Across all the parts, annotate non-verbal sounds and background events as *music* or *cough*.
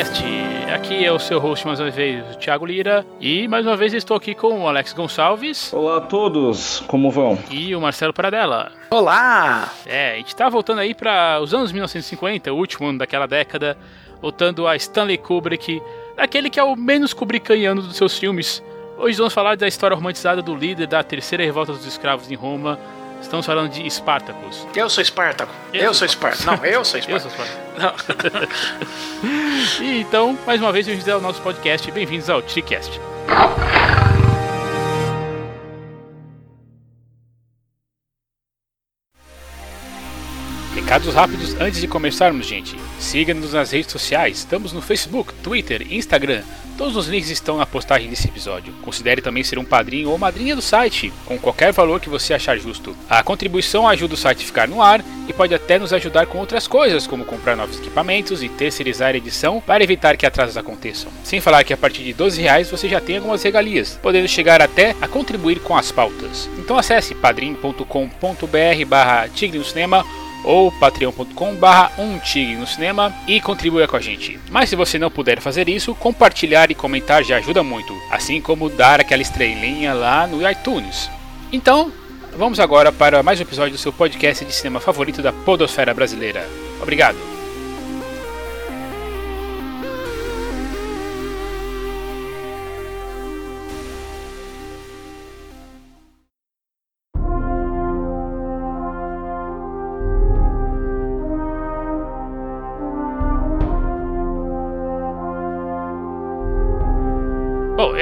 TriCast. Aqui é o seu host mais uma vez, o Thiago Lira. E mais uma vez estou aqui com o Alex Gonçalves. Olá a todos, como vão? E o Marcelo Paradela. Olá! É, a gente tá voltando aí para os anos 1950, o último ano daquela década, voltando a Stanley Kubrick, aquele que é o menos kubrickiano dos seus filmes. Hoje vamos falar da história romantizada do líder da terceira revolta dos escravos em Roma. Estamos falando de Espartacus. Eu sou Espartaco. Eu Eu, sou Espartaco. Não, eu sou *laughs* Espartaco. E *laughs* então, mais uma vez, bem-vindos ao nosso podcast. Bem-vindos ao TriCast. Recados rápidos antes de começarmos, gente. Siga-nos nas redes sociais. Estamos no Facebook, Twitter, Instagram. Todos os links estão na postagem desse episódio. Considere também ser um padrinho ou madrinha do site, com qualquer valor que você achar justo. A contribuição ajuda o site a ficar no ar e pode até nos ajudar com outras coisas, como comprar novos equipamentos e terceirizar a edição para evitar que atrasos aconteçam. Sem falar que a partir de 12 reais você já tem algumas regalias, podendo chegar até a contribuir com as pautas. Então acesse padrim.com.br barra Tigre no Cinema ou patreon.com barra um no cinema e contribua com a gente. Mas se você não puder fazer isso, compartilhar e comentar já ajuda muito, assim como dar aquela estrelinha lá no iTunes. Então, vamos agora para mais um episódio do seu podcast de cinema favorito da podosfera brasileira. Obrigado.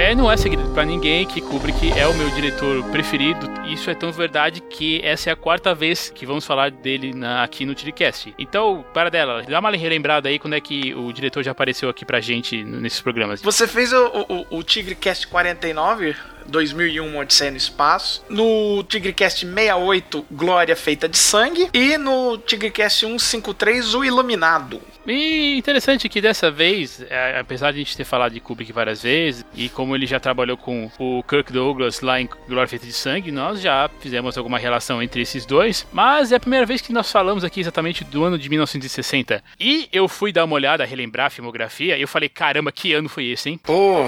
É, não é segredo pra ninguém que Kubrick é o meu diretor preferido. Isso é tão verdade que essa é a quarta vez que vamos falar dele na- aqui no Tidcast. Então, para dela, dá uma relembrada aí quando é que o diretor já apareceu aqui pra gente nesses programas. Você fez o, o, o TigreCast 49, 2001, uma Odisseia no Espaço. No TigreCast 68, Glória Feita de Sangue. E no TigreCast 153, O Iluminado. E interessante que dessa vez, é, apesar de a gente ter falado de Kubrick várias vezes, e como ele já trabalhou com o Kirk Douglas lá em Glória Feita de Sangue, nós já fizemos alguma relação entre esses dois, mas é a primeira vez que nós falamos aqui exatamente do ano de 1960. E eu fui dar uma olhada, relembrar a filmografia, e eu falei, caramba, que ano foi esse, hein? Pô,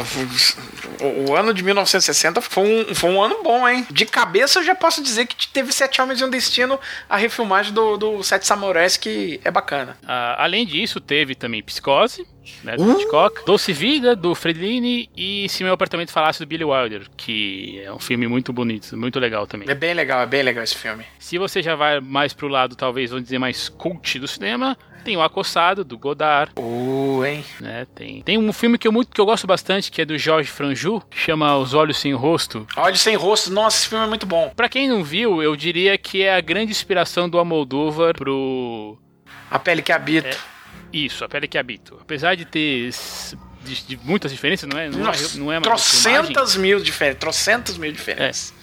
o, o ano de 1960 foi um, foi um ano bom, hein? De cabeça eu já posso dizer que teve Sete Homens e um Destino, a refilmagem do, do Sete Samurais, que é bacana. Ah, além disso, teve também Psicose, né, do Uh! Hitchcock, Doce Vida, do Fredlini, e Se Meu Apartamento Falasse, do Billy Wilder, que é um filme muito bonito, muito legal também. É bem legal, é bem legal esse filme. Se você já vai mais pro lado, talvez, vamos dizer, mais cult do cinema, tem o Acossado, do Godard, Uh, hein? né? Tem, tem um filme que eu, muito, que eu gosto bastante, que é do Jorge Franju, que chama Os Olhos Sem Rosto. Olhos Sem Rosto, nossa, esse filme é muito bom. Pra quem não viu, eu diria que é a grande inspiração do Almodóvar pro... A Pele que Habita. É. Isso, A Pele que Habito. Apesar de ter de, de muitas diferenças, não é, não é, Nossa, não é uma trocentas mil diferenças, trocentas mil diferenças.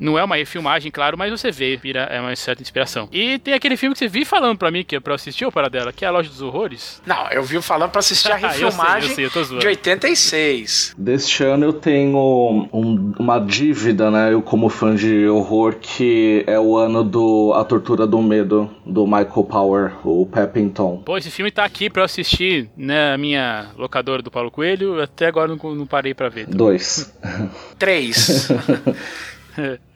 Não é uma refilmagem, claro, mas você vê, vira, é uma certa inspiração. E tem aquele filme que você vi falando pra mim, que é pra eu assistir, ou para dela, que é A Loja dos Horrores. Não, eu vi falando pra assistir a *laughs* Eu sei, refilmagem eu sei, eu tô zoando. de 86. Deste ano eu tenho um- uma dívida, né? Eu como fã de horror, que é o ano do A Tortura do Medo, do Michael Power, o Peppington. Pô, esse filme tá aqui pra eu assistir na minha locadora do Paulo Coelho, até agora não, não parei pra ver. Dois. Três. *laughs*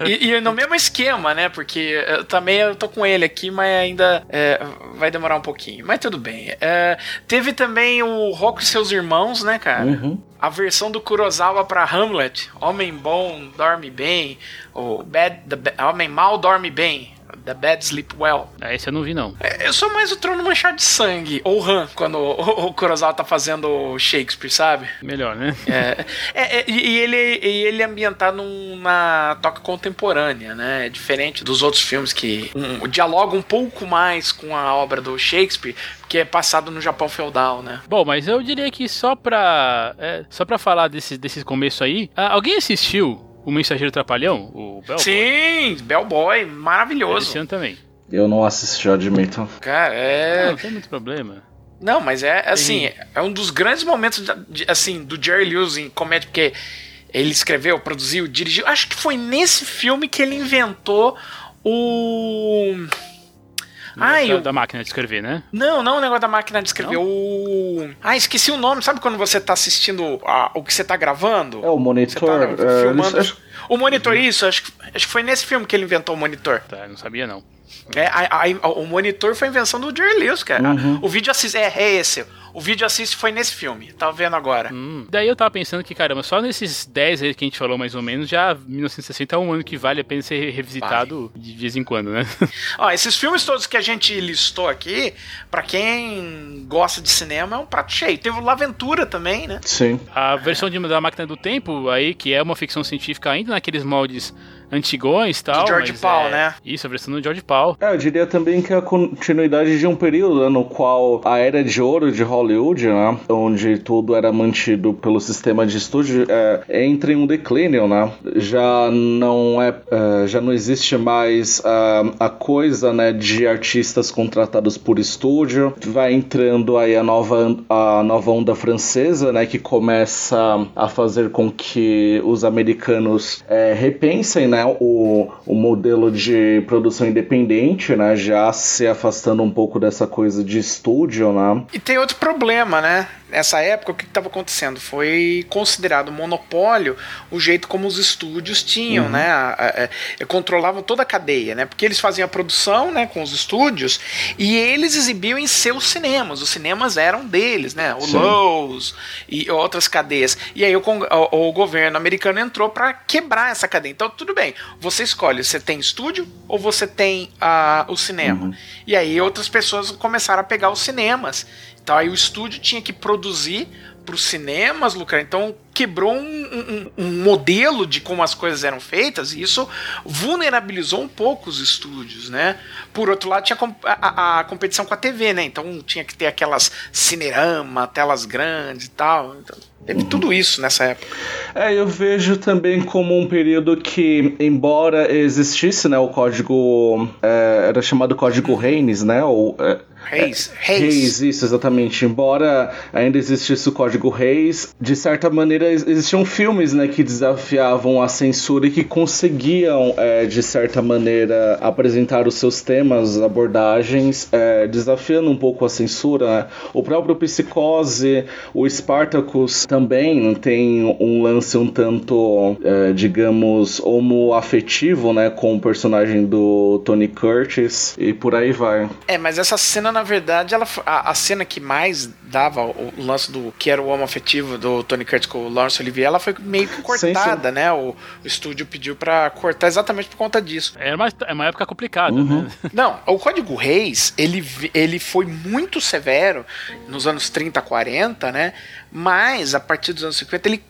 e, e no *laughs* mesmo esquema, né? Porque eu também eu tô com ele aqui, mas ainda é, vai demorar um pouquinho. Mas tudo bem. É, teve também o Rock e seus irmãos, né, cara? Uhum. A versão do Kurosawa pra Hamlet, Homem Bom Dorme Bem, o Bad, the Homem Mal Dorme Bem, The Bad Sleep Well. Ah, esse eu não vi, não. É, Eu sou mais o Trono Manchado de Sangue, ou Han, quando o, o Kurosawa tá fazendo Shakespeare, sabe? Melhor, né? É, é, é, e, ele, e ele é ambientado numa toca contemporânea, né? É diferente dos outros filmes que um, dialogam um pouco mais com a obra do Shakespeare, que é passado no Japão feudal, né? Bom, mas eu diria que só pra, é, só pra falar desse, desse começo aí, alguém assistiu O Mensageiro Trapalhão? O Bell? Sim, Bellboy, Esse maravilhoso. ano também. Eu não assisti, eu admito. Cara, Ah, é. não tem muito problema. Não, mas é assim, é um dos grandes momentos de- assim do Jerry Lewis em comédia, porque ele escreveu, produziu, dirigiu. Acho que foi nesse filme que ele inventou o Ah, da, eu... da máquina de escrever, né? Não, não o negócio da máquina de escrever. O... Ah, esqueci o nome. Sabe quando você tá assistindo a... o que você tá gravando? É o monitor. Tá é, filmando. eles- O monitor, isso. Acho, que- acho que foi nesse filme que ele inventou o monitor. Tá, não sabia não. É, a- a- o monitor foi a invenção do Jerry Lewis, cara. Uhum. O vídeo assiste. É, é esse. O vídeo assiste foi nesse filme. Tava vendo agora. Hum. Daí eu tava pensando que, caramba, só nesses 10 aí que a gente falou mais ou menos, já 1960 é um ano que vale a pena ser revisitado de vez em quando, né? *laughs* Ó, esses filmes todos que a gente listou aqui, pra quem gosta de cinema, é um prato cheio. Teve o Laventura também, né? Sim. A versão de, da Máquina do Tempo aí, que é uma ficção científica ainda naqueles moldes antigões e tal. George mas Pal, é- né? Isso, a versão do George Paul. É, eu diria também que é a continuidade de um período né, no qual a era de ouro de Hollywood, né, onde tudo era mantido pelo sistema de estúdio, é, entra em um declínio, né? Já não é, é, já não existe mais a, a coisa, né, de artistas contratados por estúdio. Vai entrando aí a nova a nova onda francesa, né, que começa a fazer com que os americanos é, repensem, né, o, o modelo de produção independente, né, já se afastando um pouco dessa coisa de estúdio, né. E tem outro problema, né? Nessa época, o que estava acontecendo? Foi considerado monopólio o jeito como os estúdios tinham, né? A- a- a- controlavam toda a cadeia, né? Porque eles faziam a produção, né, com os estúdios e eles exibiam em seus cinemas. Os cinemas eram deles, né? O Sim. Lowe's e outras cadeias. E aí o, o- o governo americano entrou para quebrar essa cadeia. Então, tudo bem. Você escolhe, você tem estúdio ou você tem ah, o cinema. E aí outras pessoas começaram a pegar os cinemas. Então aí o estúdio tinha que produzir para os cinemas lucrar. Então quebrou um, um- um modelo de como as coisas eram feitas e isso vulnerabilizou um pouco os estúdios, né? Por outro lado tinha a, a- competição com a TV, né? Então tinha que ter aquelas cinerama, telas grandes e tal. Então, teve tudo isso nessa época. É, eu vejo também como um período que, embora existisse, né, o código, é, era chamado Código Reines, né, ou... é, Reis, Reis, Reis. isso, exatamente. Embora ainda existisse o código Reis, de certa maneira ex- existiam filmes né, que desafiavam a censura e que conseguiam, é, de certa maneira, apresentar os seus temas, abordagens, é, desafiando um pouco a censura. né? O próprio Psicose, o Spartacus também tem um lance um tanto, é, digamos, homoafetivo né, com o personagem do Tony Curtis e por aí vai. É, mas essa cena, na verdade, ela, a, a cena que mais dava o, o lance do que era o homo afetivo do Tony Curtis com o Laurence Olivier, ela foi meio que *laughs* cortada, né? O, o estúdio pediu pra cortar exatamente por conta disso. Era uma, é uma época complicada, Uhum. né? *laughs* Não, o Código Reis, ele, ele foi muito severo nos anos 30, 40, né? Mas a partir dos anos 50 ele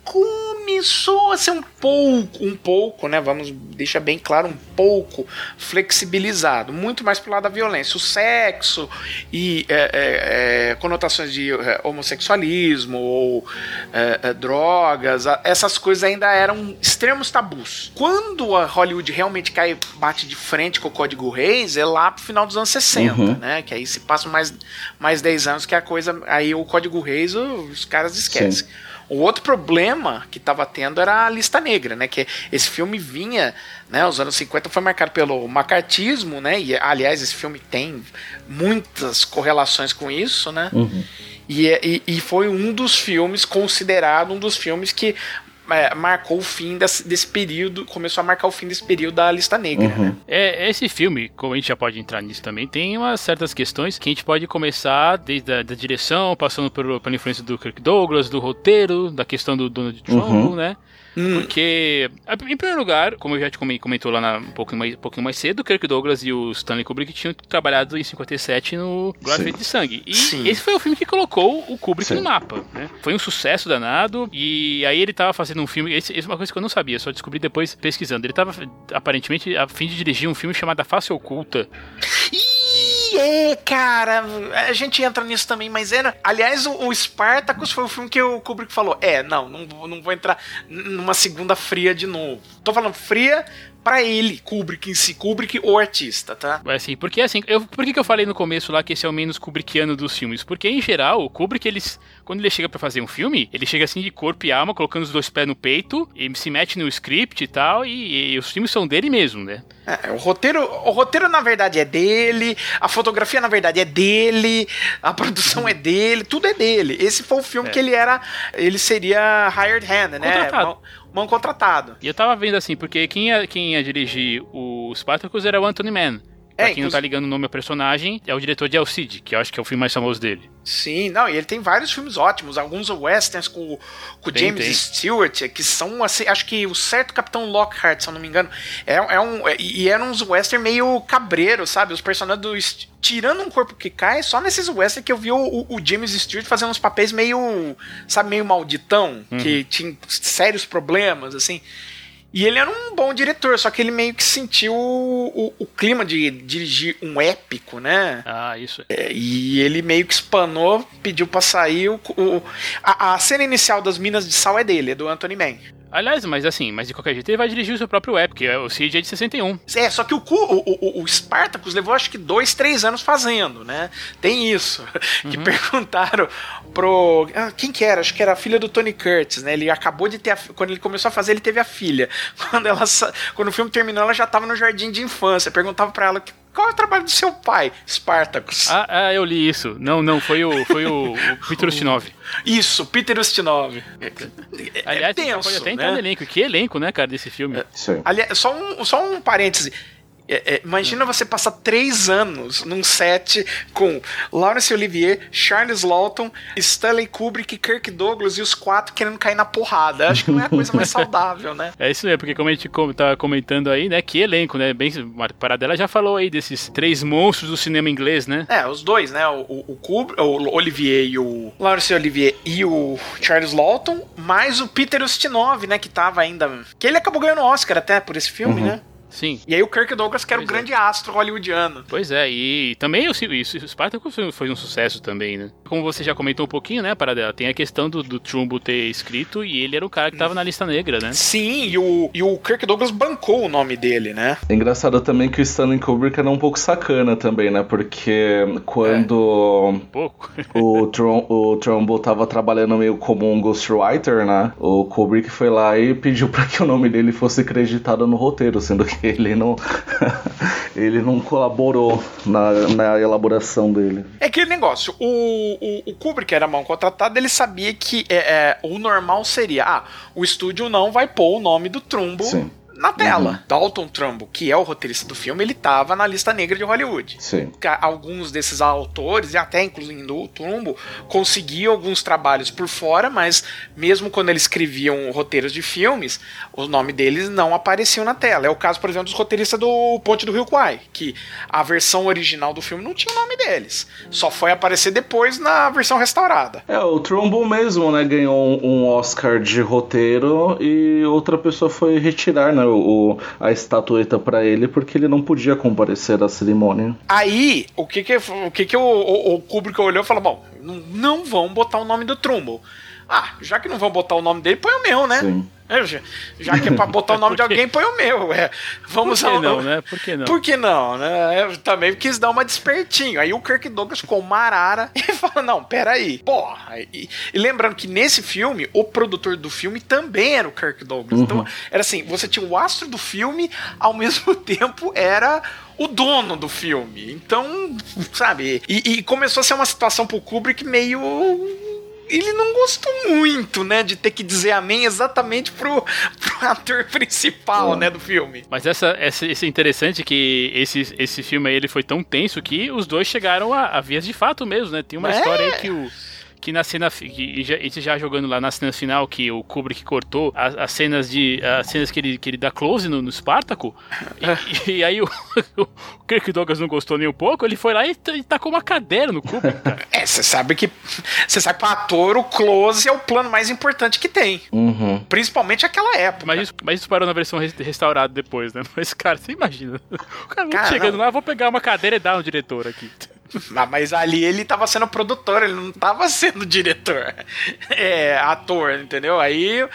começou a ser um pouco, um pouco, né? Vamos deixar bem claro, um pouco flexibilizado, muito mais pro lado da violência, o sexo e é, é, é, conotações de é, homossexualismo ou é, drogas, essas coisas ainda eram extremos tabus. Quando a Hollywood realmente cai, bate de frente com o Código Reis, é lá pro final dos anos 60, Uhum. né? Que aí se passam mais, mais 10 anos que a coisa. Aí o Código Reis, os caras esquecem. O outro problema que estava tendo era a lista negra, né? Que esse filme vinha, né? Os anos 50 foi marcado pelo macartismo, né? E aliás, esse filme tem muitas correlações com isso, né? E, é- e, e foi um dos filmes, considerado um dos filmes que é, marcou o fim desse, desse período, começou a marcar o fim desse período da lista negra, né? É, esse filme, como a gente já pode entrar nisso também, tem umas certas questões que a gente pode começar desde a da direção, passando por, pela influência do Kirk Douglas, do roteiro, da questão do Donald Trump, Uhum. né? Porque, em primeiro lugar, como eu já te comen- comentou lá na- um, pouquinho mais, um pouquinho mais cedo, o Kirk Douglas e o Stanley Kubrick tinham trabalhado em 57 no Glória de Sangue. E Sim. esse foi o filme que colocou o Kubrick Sim. no mapa, né? Foi um sucesso danado, e aí ele tava fazendo um filme, esse, é uma coisa que eu não sabia, só descobri depois pesquisando. Ele tava, aparentemente, a fim de dirigir um filme chamado A Face Oculta, Ih, é, cara, a gente entra nisso também, mas era. Aliás, o, o Spartacus foi o filme que o Kubrick falou: é, não, não, não vou entrar numa segunda fria de novo. Tô falando fria pra ele, Kubrick em si, Kubrick ou artista, tá? Assim, porque assim, eu, por que, que eu falei no começo lá que esse é o menos Kubrickiano dos filmes? Porque em geral, o Kubrick, eles, quando ele chega pra fazer um filme, ele chega assim de corpo e alma, colocando os dois pés no peito, e se mete no script e tal, e, e os filmes são dele mesmo, né? É, o roteiro, o roteiro na verdade é dele, a fotografia, na verdade, é dele, a produção é dele, tudo é dele. Esse foi o filme é. que ele era. Ele seria hired hand, né? Contratado. Mão, contratado. E eu tava vendo assim, porque quem ia, quem ia dirigir o Spartacus era o Anthony Mann. Pra é, quem não tá ligando o nome ao personagem, é o diretor de El Cid, que eu acho que é o filme mais famoso dele. Sim, não, e ele tem vários filmes ótimos, alguns westerns com, com tem, James tem. Stewart, que são assim, acho que o certo Capitão Lockhart, se eu não me engano, é, é um, é, e eram uns western meio cabreiro, sabe? Os personagens do, tirando um corpo que cai, só nesses western que eu vi o, o, o James Stewart fazendo uns papéis meio, sabe, meio malditão, uhum. que tinha sérios problemas, assim. E ele era um bom diretor, só que ele meio que sentiu o, o, o clima de dirigir um épico, né? Ah, isso. É, e ele meio que espanou, pediu pra sair. O, a, a, cena inicial das Minas de Sal é dele, é do Anthony Mann. Aliás, mas assim, mas de qualquer jeito ele vai dirigir o seu próprio web, que é o CJ de 61. É, só que o, o, o, o Spartacus levou acho que dois, três anos fazendo, né? Tem isso. *laughs* Uhum. Que perguntaram pro. Ah, quem que era? Acho que era a filha do Tony Curtis, né? Ele acabou de ter. A, quando ele começou a fazer, ele teve a filha. *laughs* Quando, ela, quando o filme terminou, ela já tava no jardim de infância. Perguntava para ela qual é o trabalho do seu pai, Spartacus? Ah, ah, eu li isso. Não, não, foi o, foi o, o *laughs* Peter Ustinov. Isso, Peter Ustinov. É, é, Aliás, é tenso, pode até entrar né? no elenco. Que elenco, né, cara, desse filme? É, aliás, só um, só um parêntese. É, é, imagina você passar três anos num set com Laurence Olivier, Charles Lawton, Stanley Kubrick, Kirk Douglas e os quatro querendo cair na porrada. Acho que não é a coisa mais *laughs* saudável, né? É isso mesmo, porque como a gente tá comentando aí, né, que elenco, né? Bem, a Paradela já falou aí desses três monstros do cinema inglês, né? É, os dois, né? O, o, Kubrick, o Olivier e o Laurence Olivier e o Charles Lawton, mais o Peter Ustinov, né? Que tava ainda. Que ele acabou ganhando Oscar até por esse filme, uhum. né? Sim. E aí o Kirk Douglas, que era o grande é. astro hollywoodiano. Pois é, e também o, o Spartacus foi um sucesso também, né? Como você já comentou um pouquinho, né, Paradela, tem a questão do, do Trumbo ter escrito e ele era o cara que tava na lista negra, né? Sim, e o, e o Kirk Douglas bancou o nome dele, né? É engraçado também que o Stanley Kubrick era um pouco sacana também, né? Porque quando é. um pouco. o, Trum, o Trumbo tava trabalhando meio como um ghostwriter, né? O Kubrick foi lá e pediu para que o nome dele fosse creditado no roteiro, sendo que ele não, *laughs* ele não colaborou na, na elaboração dele. É aquele negócio, o, o, o Kubrick era mão contratado, ele sabia que é, é, o normal seria, ah, o estúdio não vai pôr o nome do Trumbo Sim na tela. Uhum. Dalton Trumbo, que é o roteirista do filme, ele estava na lista negra de Hollywood. Sim. Alguns desses autores, e até incluindo o Trumbo, conseguiam alguns trabalhos por fora, mas mesmo quando eles escreviam roteiros de filmes, o nome deles não apareciam na tela. É o caso, por exemplo, dos roteiristas do Ponte do Rio Kwai, que a versão original do filme não tinha o nome deles. Só foi aparecer depois na versão restaurada. É, o Trumbo mesmo, né, ganhou um Oscar de roteiro e outra pessoa foi retirar, né, o, a estatueta para ele porque ele não podia comparecer à cerimônia. Aí, o que que, o, que, que o, o, o Kubrick olhou e falou: bom, não, não vão botar o nome do Trumbo. Ah, já que não vão botar o nome dele, põe o meu, né? Sim. É, já, já que é pra botar o *laughs* nome de alguém, põe o meu. É. Vamos Por que não, né? Por que não? Por que não, né? Eu também quis dar uma despertinho. Aí o Kirk Douglas ficou marara *laughs* e falou: não, peraí. Porra. E, e, lembrando que nesse filme, o produtor do filme também era o Kirk Douglas. Então, uhum. Então, era assim: você tinha o astro do filme, ao *laughs* mesmo tempo era o dono do filme. Então, sabe? E, e começou a ser uma situação pro Kubrick meio ele não gostou muito, né, de ter que dizer amém exatamente pro, pro ator principal, né, do filme. Mas essa, essa, esse é interessante que esse, esse filme aí, ele foi tão tenso que os dois chegaram a, a vias de fato mesmo, né? Tem uma é. história aí que o que na cena que já, já jogando lá na cena final que o Kubrick cortou as, as cenas de as cenas que ele, que ele dá close no, no Spartaco e, *laughs* e, aí o, *laughs* o Kirk Douglas não gostou nem um pouco ele foi lá e, e tacou uma cadeira no Kubrick cara. é você sabe que você sabe que para ator o close é o plano mais importante que tem uhum. principalmente aquela época mas isso, mas isso parou na versão restaurada depois né *laughs* mas cara você imagina o cara, cara chegando não. lá vou pegar uma cadeira e dar no diretor aqui *laughs* ah, mas ali ele tava sendo produtor, ele não tava sendo diretor. *laughs* É, ator, entendeu? Aí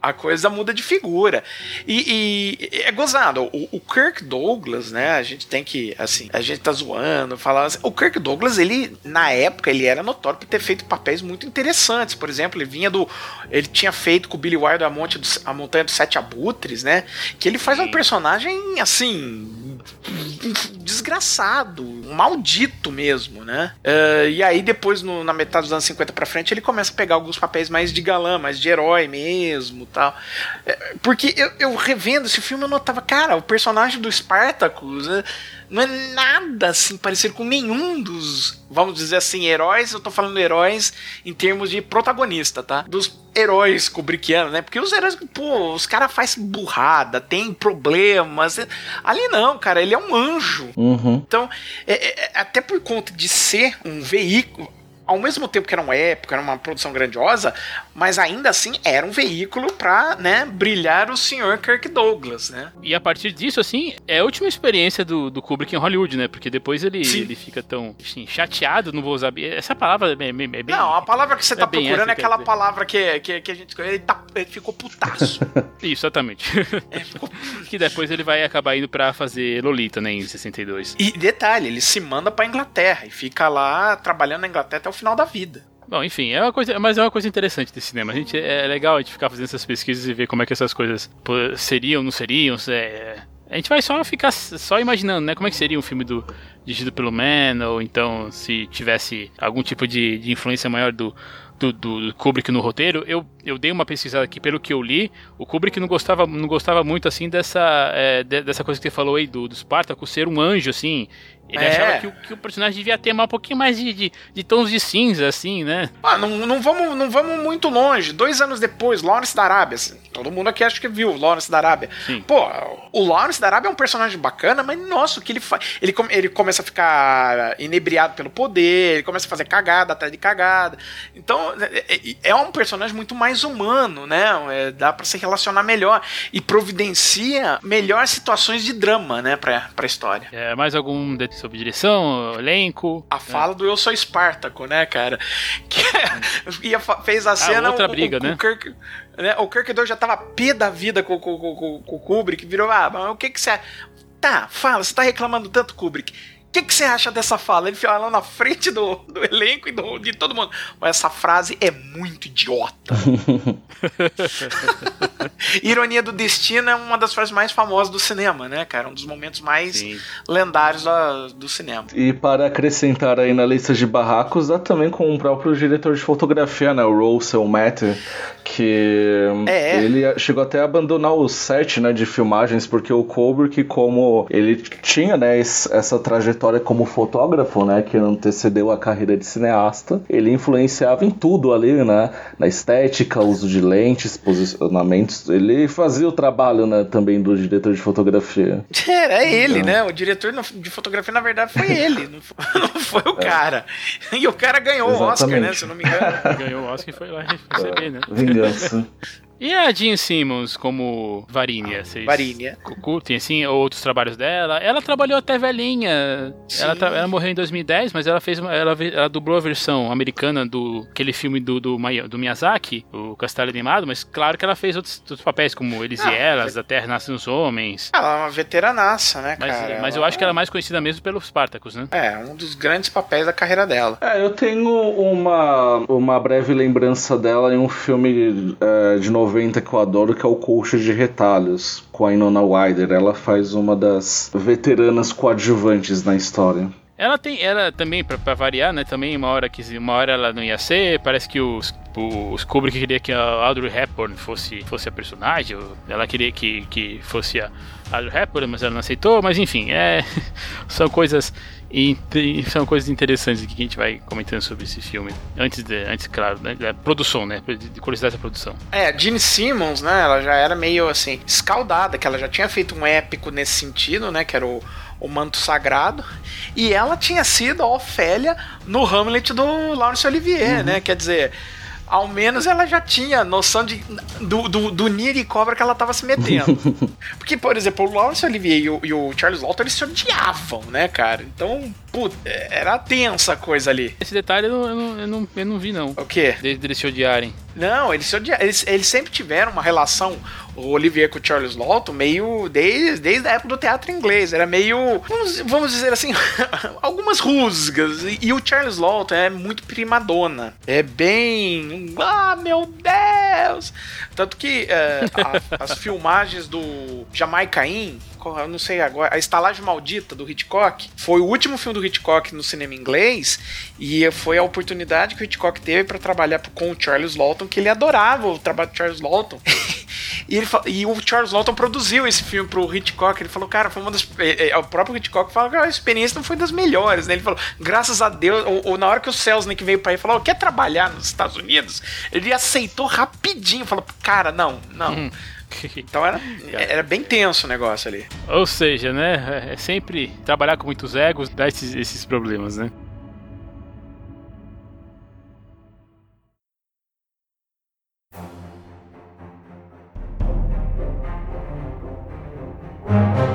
a coisa muda de figura. E, e é gozado. O, o, Kirk Douglas, né? A gente tem que, assim, a gente tá zoando, falando assim, O Kirk Douglas, ele, na época, ele era notório por ter feito papéis muito interessantes. Por exemplo, ele vinha do. Ele tinha feito com o Billy Wilder a, Monte do, a Montanha dos Sete Abutres, né? Que ele faz um personagem, assim. Desgraçado, maldito mesmo, né? Uh, e aí depois, no, na metade dos anos 50 pra frente, ele começa a pegar alguns papéis mais de galã, mais de herói mesmo tal. É, porque eu, eu revendo esse filme, eu notava, cara, o personagem do Spartacus... Uh, não é nada assim parecido com nenhum dos, vamos dizer assim, heróis. Eu tô falando heróis em termos de protagonista, tá? Dos heróis kubrickianos, né? Porque os heróis, pô, os caras fazem burrada, tem problemas. Ali não, cara, ele é um anjo. Uhum. Então, é, é, até por conta de ser um veículo, ao mesmo tempo que era uma época, era uma produção grandiosa, mas ainda assim era um veículo para, né, brilhar o senhor Kirk Douglas, né? E a partir disso, assim, é a última experiência do, do Kubrick em Hollywood, né? Porque depois ele, ele fica tão assim, chateado, não vou usar. Essa palavra é, bem. É bem não, a palavra que você é tá procurando é aquela palavra que, que, que a gente. Ele, tá, ele ficou putaço. *laughs* Isso, exatamente. É, ficou... *laughs* que depois ele vai acabar indo para fazer Lolita, né, em 62. E detalhe, ele se manda pra Inglaterra e fica lá trabalhando na Inglaterra até o final da vida. Bom, enfim, é uma coisa, mas é uma coisa interessante desse cinema. A gente é legal a gente ficar fazendo essas pesquisas e ver como é que essas coisas seriam, não seriam. É, a gente vai só ficar só imaginando, né? Como é que seria um filme do dirigido pelo Man, ou então se tivesse algum tipo de, de influência maior do, do, do, Kubrick no roteiro. Eu, eu dei uma pesquisada aqui pelo que eu li. O Kubrick não gostava, não gostava muito assim dessa, é, dessa coisa que você falou aí do, do Spartacus ser um anjo, assim. Ele é. achava que o, que o, personagem devia ter um pouquinho mais de, de, de, tons de cinza, assim, né? Ah, não, não, vamos, não vamos muito longe. Dois anos depois, Lawrence da Arábia. Assim, todo mundo aqui acha que viu Lawrence da Arábia. Sim. Pô, o Lawrence da Arábia é um personagem bacana, mas nossa, o que ele faz. Ele, ele começa a ficar inebriado pelo poder, ele começa a fazer cagada atrás de cagada. Então, é, é, é um personagem muito mais humano, né? É, dá para se relacionar melhor e providencia melhor situações de drama, né, pra, pra história. É, mais algum sobre direção, elenco. A fala do Eu Sou Espartaco, né, cara? Que *laughs* ia, fez a cena. Ah, outra o, briga, o, né? O Kirk, né? O Kirk 2 já tava pé da vida com, com, com, com o Kubrick, virou, ah, mas o que que você. Tá, fala, você tá reclamando tanto, Kubrick. O que, que você acha dessa fala? Ele fica lá na frente do, do elenco e do, de todo mundo. Mas essa frase é muito idiota. *laughs* Ironia do Destino é uma das frases mais famosas do cinema, né, cara? Um dos momentos mais Sim. lendários do, do cinema. E para acrescentar aí na lista de barracos, dá também com o próprio diretor de fotografia, né, o Russell Matter, que é. ele chegou até a abandonar o set, né, de filmagens, porque o Kubrick, como ele tinha, né, essa trajetória como fotógrafo, né, que antecedeu a carreira de cineasta, ele influenciava em tudo ali, né, na estética, uso de lentes, posicionamentos, ele fazia o trabalho, né, também do diretor de fotografia. Era *laughs* ele, então. né, o diretor de fotografia, na verdade, foi ele, não foi, *laughs* não foi o é. cara. E o cara ganhou Exatamente. o Oscar, né, se eu não me engano. *laughs* ganhou o Oscar e foi lá receber, né. Vingança. E a Jean Simmons como Varínia? Vocês Varínia. Curtem, assim, outros trabalhos dela? Ela trabalhou até velhinha. Ela, ela, morreu em 2010, mas ela fez uma, ela, ela dublou a versão americana do aquele filme do, do, do Miyazaki, o Castelo Animado, mas claro que ela fez outros, outros papéis, como Eles ah, e Elas, A Terra Nasce nos Homens. Ela é uma veteranaça, né, mas, cara? Mas ela... eu acho que ela é mais conhecida mesmo pelo Spartacus, né? É, um dos grandes papéis da carreira dela. É, eu tenho uma, uma breve lembrança dela em um filme é, de 90 que eu adoro, que é o Colcha de Retalhos, com a Inona Wider. Ela faz uma das veteranas coadjuvantes na história. Ela tem, ela também, para variar, né? Também uma hora que uma hora ela não ia ser, parece que os, os Kubrick queria que a Audrey Hepburn fosse, fosse a personagem, ela queria que, que fosse a Audrey Hepburn, mas ela não aceitou, mas enfim, é, *laughs* são coisas e, e, são coisas interessantes que a gente vai comentando sobre esse filme. Antes, de, antes claro, né, da produção, né? De curiosidade da produção. É, a Gene Simmons, né? Ela já era meio assim, escaldada, que ela já tinha feito um épico nesse sentido, né? Que era o, o Manto Sagrado. E ela tinha sido a Ofélia no Hamlet do Laurence Olivier, uhum. né? Quer dizer ao menos ela já tinha noção de, do, do, do Nir e cobra que ela tava se metendo. *laughs* Porque, por exemplo, o Laurence Olivier e o, e o Charles Walton, eles se odiavam, né, cara? Então, puta, era tensa a coisa ali. Esse detalhe eu não, eu não, eu não, eu não vi, não. O quê? Desde eles se odiarem. Não, eles, eles, eles sempre tiveram uma relação, o Olivier com o Charles Lawton, meio desde, desde a época do teatro inglês. Era meio, vamos, vamos dizer assim, *laughs* algumas rusgas. E, e, o Charles Lawton é muito primadona. É bem. Ah, meu Deus! Tanto que é, a, as filmagens do Jamaica Inn, eu não sei agora, a Estalagem Maldita do Hitchcock, foi o último filme do Hitchcock no cinema inglês e foi a oportunidade que o Hitchcock teve para trabalhar com o Charles Lawton, que ele adorava o trabalho do Charles Lawton. *laughs* E, ele, e o Charles Lawton produziu esse filme pro Hitchcock. Ele falou, cara, foi uma das. É, é, o próprio Hitchcock falou que a experiência não foi das melhores, né? Ele falou, graças a Deus, ou, ou na hora que o Selznick veio pra ele e falou, quer trabalhar nos Estados Unidos? Ele aceitou rapidinho, falou, cara, não, não. Hum. *laughs* Então era, era bem tenso o negócio ali. Ou seja, né? É sempre trabalhar com muitos egos dá esses, esses problemas, né? É,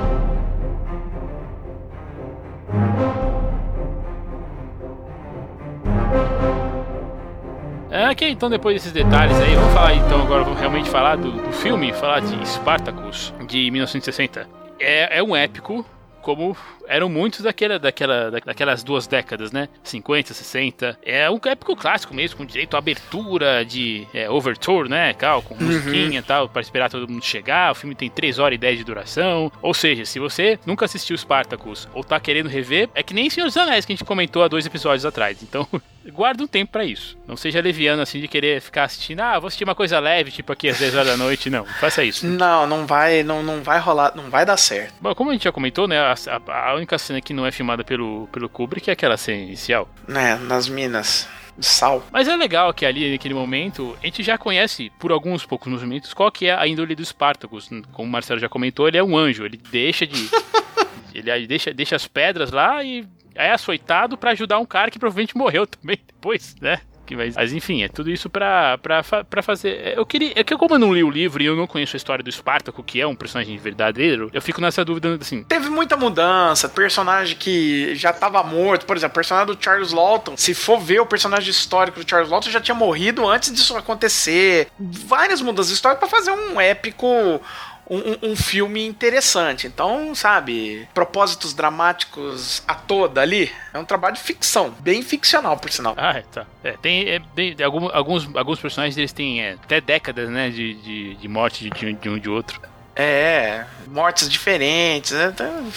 ok, então depois desses detalhes aí, vamos falar então agora, vamos realmente falar do, do filme, falar de Spartacus, de 1960. É, é um épico, como eram muitos daquela, daquela, daquelas duas décadas, né? 50, 60. É um épico clássico mesmo, com direito à abertura de é, overture, né? Cal, com uhum. musiquinha e tal, para esperar todo mundo chegar. O filme tem 3 horas e 10 de duração. Ou seja, se você nunca assistiu Spartacus ou tá querendo rever, é que nem Senhor dos Anéis que a gente comentou há dois episódios atrás. Então, *laughs* guarda um tempo para isso. Não seja leviano assim de querer ficar assistindo, ah, vou assistir uma coisa leve, tipo aqui às 10 horas da noite. Não, faça isso. Não, não vai, não, não vai rolar, não vai dar certo. Bom, como a gente já comentou, né, a, a, a única cena que não é filmada pelo, pelo Kubrick é aquela cena inicial. É, nas minas de sal. Mas é legal que ali, naquele momento, a gente já conhece, por alguns poucos movimentos, qual que é a índole do Spartacus. Como o Marcelo já comentou, ele é um anjo, ele deixa de... *laughs* ele deixa, deixa as pedras lá e é açoitado para ajudar um cara que provavelmente morreu *laughs* também depois, né? Mas enfim, é tudo isso pra, pra, pra fazer. Eu queria. É que como eu não li o livro e eu não conheço a história do Espartaco, que é um personagem verdadeiro, eu fico nessa dúvida assim. Teve muita mudança, personagem que já tava morto. Por exemplo, o personagem do Charles Lawton. Se for ver o personagem histórico do Charles Lawton, já tinha morrido antes disso acontecer. Várias mudanças históricas para fazer um épico um, um, filme interessante. Então, sabe, propósitos dramáticos a toda ali. É um trabalho de ficção, bem ficcional, por sinal. Ah, é, tá. É, tem, é, tem alguns, alguns, alguns personagens eles têm é, até décadas, né, de, de, de morte de, de um de outro. É, mortes diferentes, né?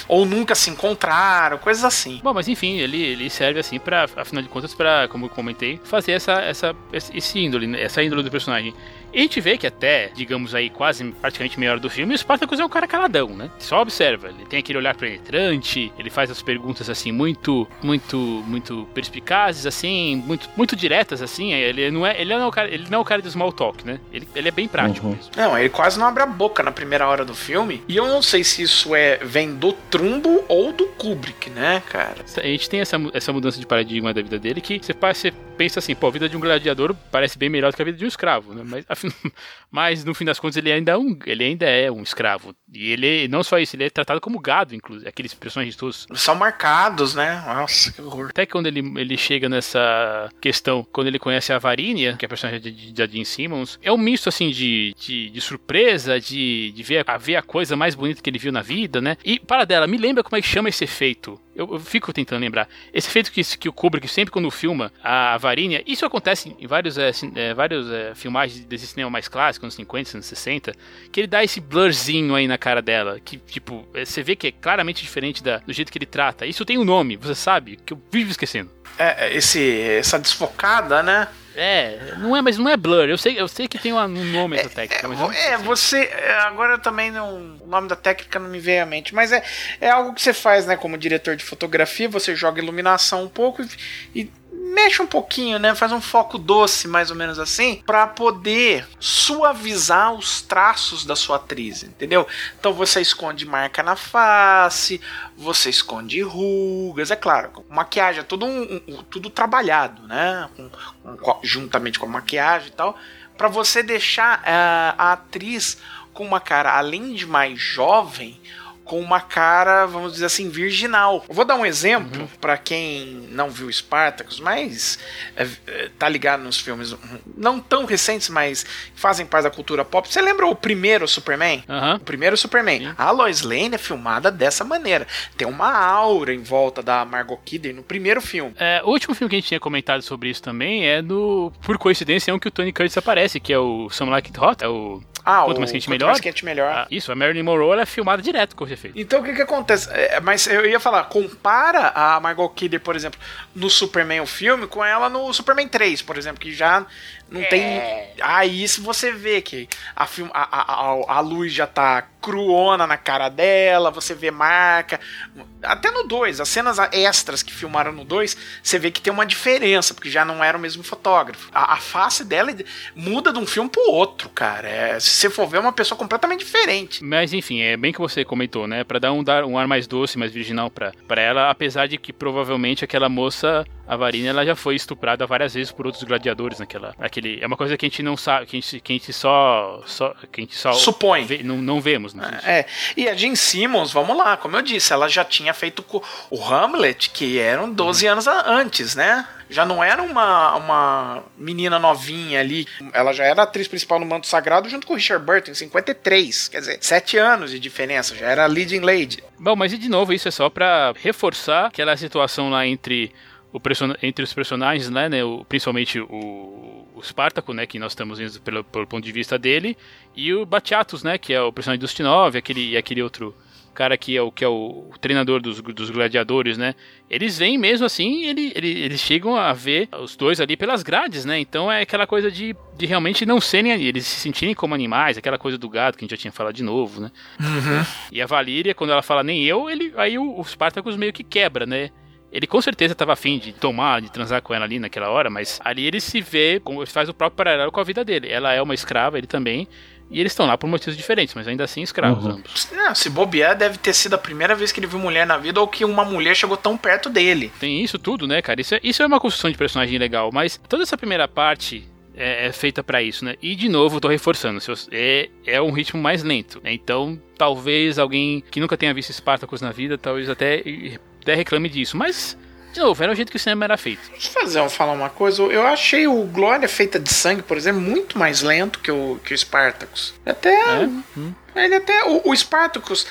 Ou nunca se encontraram, coisas assim. Bom, mas enfim, ele, ele serve assim para, afinal de contas, para, como eu comentei, fazer essa, essa, esse índole, essa índole do personagem. E a gente vê que até, digamos aí, quase praticamente meia hora do filme, o Spartacus é um cara caladão, né? Só observa, ele tem aquele olhar penetrante, ele faz as perguntas assim muito, muito, muito perspicazes, assim, muito, muito diretas, assim. Ele não é, ele não é o cara, ele não é o cara de small talk, né? Ele, ele é bem prático uhum. mesmo. Não, ele quase não abre a boca na primeira hora do filme. E eu não sei se isso é vem do Trumbo ou do Kubrick, né, cara? A gente tem essa, essa mudança de paradigma da vida dele que você, você pensa assim, pô, a vida de um gladiador parece bem melhor do que a vida de um escravo, né? Mas *laughs* mas no fim das contas ele ainda é um, ele ainda é um escravo. E ele, não só isso, ele é tratado como gado, inclusive. Aqueles personagens todos. São marcados, né? Nossa, que horror. Até quando ele, ele chega nessa questão, quando ele conhece a Varínia, que é a personagem de, Jean Simmons, é um misto assim de, de, de surpresa, de, de ver, a, ver a coisa mais bonita que ele viu na vida, né? E para dela, me lembra como é que chama esse efeito eu, eu, fico tentando lembrar. Esse efeito que, que o Kubrick sempre quando filma a Varínia, isso acontece em vários, é, é, vários é, filmagens desse cinema mais clássico, anos 50, anos 60, que ele dá esse blurzinho aí na cara dela, que tipo, é, você vê que é claramente diferente da, do jeito que ele trata. Isso tem um nome, você sabe, que eu vivo esquecendo. É, esse, essa desfocada, né? É, não é, mas não é blur. Eu sei, eu sei que tem um nome essa técnica. É, é você. É, agora também não, o nome da técnica não me vem à mente, mas é, é algo que você faz, né? Como diretor de fotografia, você joga iluminação um pouco e, e mexe um pouquinho, né? Faz um foco doce, mais ou menos assim, para poder suavizar os traços da sua atriz, entendeu? Então você esconde marca na face, você esconde rugas, é claro, maquiagem é tudo, um, um, tudo trabalhado, né? Com, juntamente com a maquiagem e tal, para você deixar uh, a atriz com uma cara, além de mais jovem, com uma cara, vamos dizer assim, virginal. Eu vou dar um exemplo uhum. para quem não viu Spartacus, mas é, é, tá ligado nos filmes não tão recentes, mas fazem parte da cultura pop. Você lembra o primeiro Superman? Uhum. O primeiro Superman. Sim. A Lois Lane é filmada dessa maneira. Tem uma aura em volta da Margot Kidder no primeiro filme. É, o último filme que a gente tinha comentado sobre isso também é do, por coincidência, é um que o Tony Curtis aparece, que é o Some Like It Hot, é o ah, Quanto mais quente melhor. Mais quente melhor. Ah, isso, a Marilyn Monroe ela é filmada direto com o efeito. Então o que que acontece? É, mas eu ia falar, compara a Margot Kidder, por exemplo, no Superman o filme com ela no Superman 3, por exemplo, que já não é. tem. Aí se você vê que a, film, a, a, a, luz já tá cruona na cara dela, você vê marca. Até no 2, as cenas extras que filmaram no 2, você vê que tem uma diferença, porque já não era o mesmo fotógrafo. A, a face dela muda de um filme pro outro, cara. É, se você for ver, é uma pessoa completamente diferente. Mas enfim, é bem que você comentou, né? Pra dar um, dar um ar mais doce, mais virginal pra, pra ela, apesar de que provavelmente aquela moça, a Varina, ela já foi estuprada várias vezes por outros gladiadores naquela. Aquele, é uma coisa que a gente não sabe, que a gente, que a gente só, só. que a gente só. Supõe. Vê, não, não vemos, né? É. E a Jean Simmons, vamos lá, como eu disse, ela já tinha feito o Hamlet, que eram 12 uhum. anos antes, né? já não era uma, uma menina novinha ali. Ela já era atriz principal no Manto Sagrado junto com o Richard Burton, em 53. Quer dizer, sete anos de diferença. Já era leading lady. Bom, mas e de novo, isso é só para reforçar aquela situação lá entre o entre os personagens, né, né o, principalmente o, o Spartaco, né, que nós estamos indo pelo, pelo ponto de vista dele, e o Batiatus, né, que é o personagem do Stinov, aquele, e aquele outro cara que é o que é o, treinador dos, dos gladiadores, né? Eles vêm mesmo assim, ele, ele, eles chegam a ver os dois ali pelas grades, né? Então é aquela coisa de, de realmente não serem eles se sentirem como animais, aquela coisa do gato que a gente já tinha falado de novo, né? Uhum. E a Valíria, quando ela fala nem eu, ele aí o, o Spartacus meio que quebra, né? Ele com certeza estava afim de tomar, de transar com ela ali naquela hora, mas ali ele se vê, faz o próprio paralelo com a vida dele. Ela é uma escrava, ele também. E eles estão lá por motivos diferentes, mas ainda assim escravos uhum. ambos. Não, se bobear, deve ter sido a primeira vez que ele viu mulher na vida ou que uma mulher chegou tão perto dele. Tem isso tudo, né, cara? Isso é, isso é uma construção de personagem legal, mas toda essa primeira parte é, é feita para isso, né? E de novo, tô reforçando, é, é um ritmo mais lento. Né? Então, talvez alguém que nunca tenha visto Spartacus na vida, talvez até, até reclame disso. Mas de novo, era o jeito que o cinema era feito. Deixa eu fazer, eu falar uma coisa. Eu achei o Glória feita de sangue, por exemplo, muito mais lento que o, que o Spartacus. Até. É? Hum. Ele até. O, o Spartacus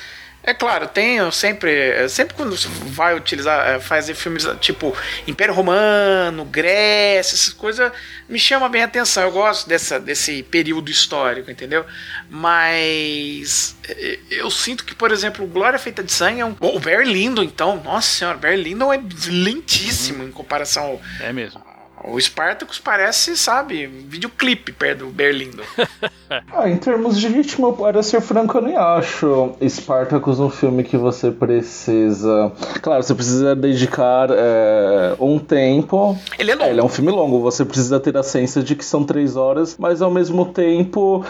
é claro, tem sempre. Sempre quando você vai utilizar, é, fazer filmes tipo Império Romano, Grécia, essas coisas, me chama bem a atenção. Eu gosto dessa, desse período histórico, entendeu? Mas é, eu sinto que, por exemplo, Glória Feita de Sangue é um. O Barry Lyndon, então, nossa senhora, Barry Lyndon é lentíssimo uhum. em comparação ao. É mesmo. O Spartacus parece, sabe, videoclipe perto do Berlindo. *laughs* ah, em termos de ritmo, para ser franco, eu nem acho Spartacus um filme que você precisa. Claro, você precisa dedicar é, um tempo. Ele é longo. É, ele é um filme longo, você precisa ter a ciência de que são três horas, mas ao mesmo tempo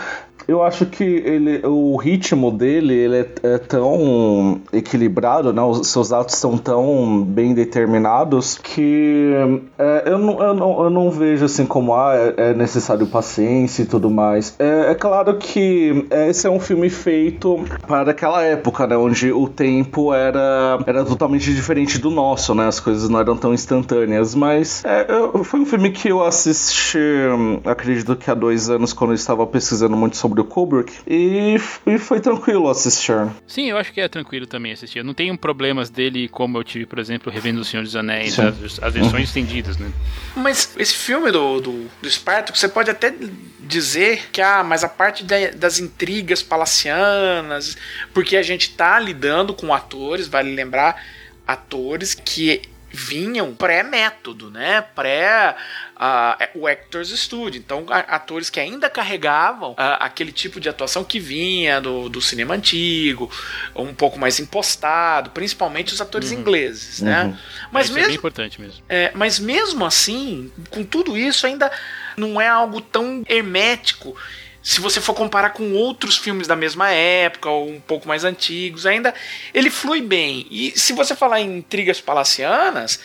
eu acho que ele, o ritmo dele ele é, é, tão equilibrado, né? Os seus atos são tão bem determinados que é, eu, não, eu, não, eu não vejo assim como ah, é, é necessário paciência e tudo mais. É, é, claro que esse é um filme feito para aquela época, né? Onde o tempo era, era totalmente diferente do nosso, né? As coisas não eram tão instantâneas. Mas é, eu, foi um filme que eu assisti, acredito que há dois anos, quando eu estava pesquisando muito sobre do Kubrick e, e foi tranquilo assistir. Sim, eu acho que é tranquilo também assistir. Eu não tenho problemas dele como eu tive, por exemplo, revendo O Senhor dos Anéis, as, as, versões estendidas, né? Mas esse filme do, do, do Spartacus, você pode até dizer que, ah, mas a parte da, das intrigas palacianas, porque a gente tá lidando com atores, vale lembrar, atores que vinham pré-método, né? Pré uh, o Actors Studio. Então, atores que ainda carregavam uh, aquele tipo de atuação que vinha do, do cinema antigo, um pouco mais impostado, principalmente os atores uhum. ingleses, né? Uhum. Mas é, mesmo, é bem importante mesmo. É, mas mesmo assim, com tudo isso, ainda não é algo tão hermético se você for comparar com outros filmes da mesma época ou um pouco mais antigos, ainda ele flui bem. E se você falar em intrigas palacianas,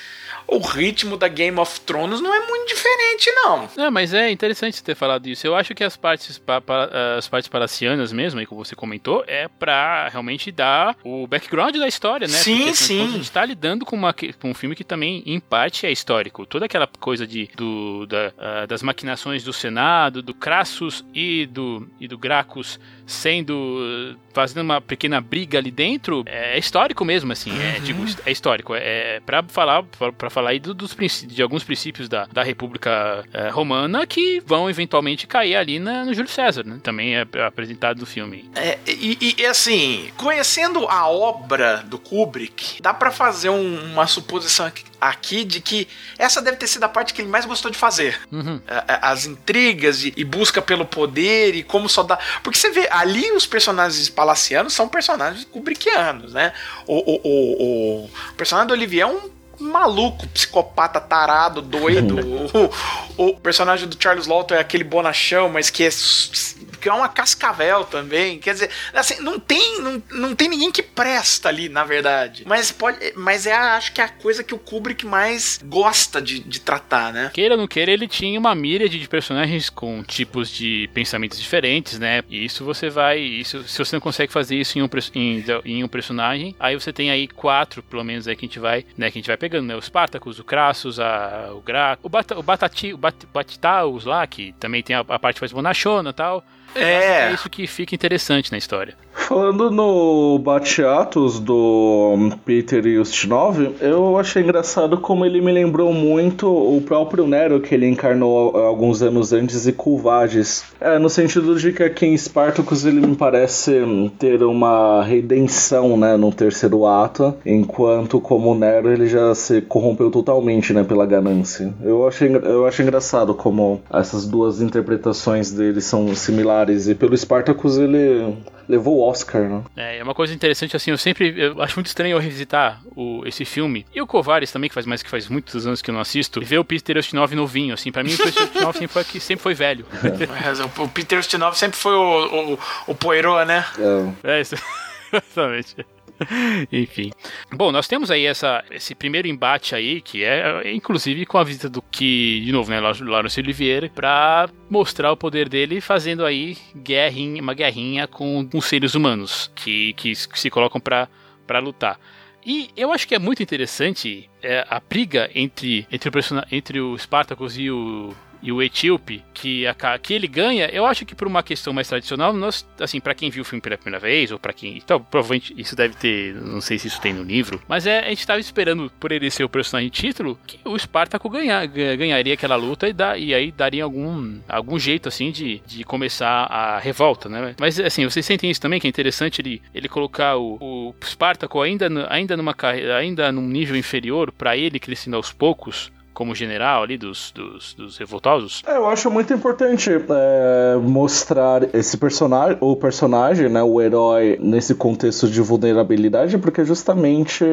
o ritmo da Game of Thrones não é muito diferente, não. É, mas é interessante você ter falado isso. Eu acho que as partes, pa, pa, as partes palacianas mesmo, aí que você comentou, é pra realmente dar o background da história, né? Sim, Porque, sim. A gente tá lidando com, uma, com um filme que também, em parte, é histórico. Toda aquela coisa de, do, da, uh, das maquinações do Senado, do Crassus e do, e do Gracchus sendo fazendo uma pequena briga ali dentro é histórico mesmo assim é, uhum. digo, é histórico é, é para falar para falar aí do, dos de alguns princípios da, da República é, Romana que vão eventualmente cair ali na, no Júlio César né? também é apresentado no filme é, e, e, assim conhecendo a obra do Kubrick dá para fazer um, uma suposição aqui, aqui, de que essa deve ter sido a parte que ele mais gostou de fazer uhum. as intrigas e, e busca pelo poder e como só dá porque você vê ali os personagens palacianos são personagens kubrickianos, né? O, o, o, o personagem do Olivier é um maluco, psicopata, tarado, doido. *laughs* o, o, personagem do Charles Lawton é aquele bonachão, mas que é que é uma cascavel também. Quer dizer, assim, não tem, não, não tem ninguém que presta ali, na verdade. Mas pode, mas é, acho que é a coisa que o Kubrick mais gosta de, de tratar, né? Queira ou não queira, ele tinha uma míriade de personagens com tipos de pensamentos diferentes, né? E isso você vai, isso, se você não consegue fazer isso em um, em, em um personagem, aí você tem aí quatro, pelo menos aí que a gente vai, né, que a gente vai pegando, né? O Spartacus, o Crassus, a, o Gra, o, o Batati, o Bat, Batitaus lá, que também tem a, a parte mais bonachona e tal. É. é isso que fica interessante na história. Falando no Batiatos do Peter Ustinov, eu achei engraçado como ele me lembrou muito o próprio Nero que ele encarnou alguns anos antes e Culvages. É, no sentido de que aqui em Spartacus ele me parece ter uma redenção, né, no terceiro ato, enquanto como Nero ele já se corrompeu totalmente, né, pela ganância. Eu achei, eu achei engraçado como essas duas interpretações dele são similares e pelo Spartacus ele levou o Oscar, né? É, é uma coisa interessante, assim, eu sempre eu acho muito estranho eu revisitar o, esse filme. E o Covares também, que faz mais que faz muitos anos que eu não assisto, e ver o Peter Ustinov novinho, assim, pra mim o Peter Ustinov sempre foi, sempre foi velho. *laughs* É. o Peter Ustinov sempre foi o, o, o Poirot, né? É, é isso. *laughs* Exatamente. *laughs* Enfim. Bom, nós temos aí essa, esse primeiro embate aí, que é inclusive com a visita do que, de novo, né, Laurence Olivier, para mostrar o poder dele fazendo aí guerrinha, uma guerrinha com, com seres humanos que, que se colocam para lutar. E eu acho que é muito interessante é, a briga entre, entre, o, entre o Spartacus e o e o Etíope, que, a, que ele ganha, eu acho que por uma questão mais tradicional, nós, assim, para quem viu o filme pela primeira vez, ou para quem. Então, provavelmente isso deve ter. Não sei se isso tem no livro, mas é, a gente tava esperando, por ele ser o personagem título, que o Espartaco ganhar, ganharia aquela luta e, dá, e aí daria algum, algum jeito, assim, de, de começar a revolta, né? Mas, assim, vocês sentem isso também, que é interessante ele, ele colocar o, o Espartaco ainda, ainda numa ainda num nível inferior, para ele crescendo aos poucos como general ali dos, dos, dos revoltosos? É, eu acho muito importante é, mostrar esse personagem, o personagem, né, o herói, nesse contexto de vulnerabilidade, porque justamente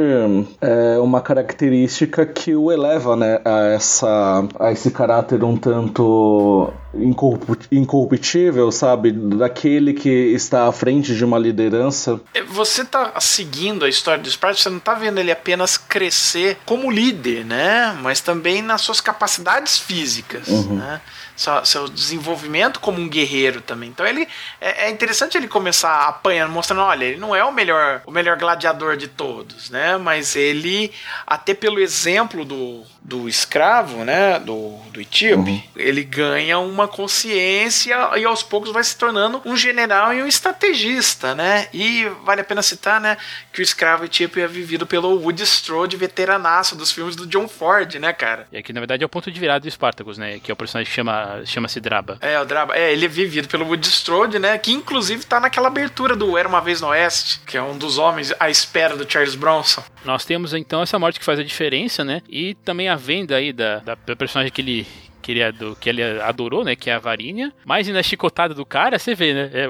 é uma característica que o eleva, né, a, essa, a esse caráter um tanto incorruptível, sabe? Daquele que está à frente de uma liderança. É, você tá seguindo a história do Sprite, você não tá vendo ele apenas crescer como líder, né? Mas também nas suas capacidades físicas, uhum. né? Seu, seu desenvolvimento como um guerreiro também. Então ele é, é, interessante ele começar apanhando, mostrando, olha, ele não é o melhor, o melhor gladiador de todos, né? Mas ele, até pelo exemplo do, do escravo, né? Do, do etíope, uhum. ele ganha uma consciência e aos poucos vai se tornando um general e um estrategista, né? E vale a pena citar, né? Que o escravo etíope é vivido pelo Woody Strode, veteranaço dos filmes do John Ford, né, cara? E aqui, na verdade, é o ponto de virada do Spartacus, né? Que é o personagem que chama chama-se Draba. É, o Draba. É, ele é vivido pelo Woody Strode, né? Que inclusive tá naquela abertura do Era Uma Vez no Oeste, que é um dos homens à espera do Charles Bronson. Nós temos então essa morte que faz a diferença, né? E também a venda aí da, da, da personagem que ele que ele, adorou, que ele adorou, né? Que é a varinha. Mas na chicotada do cara, você vê, né? É,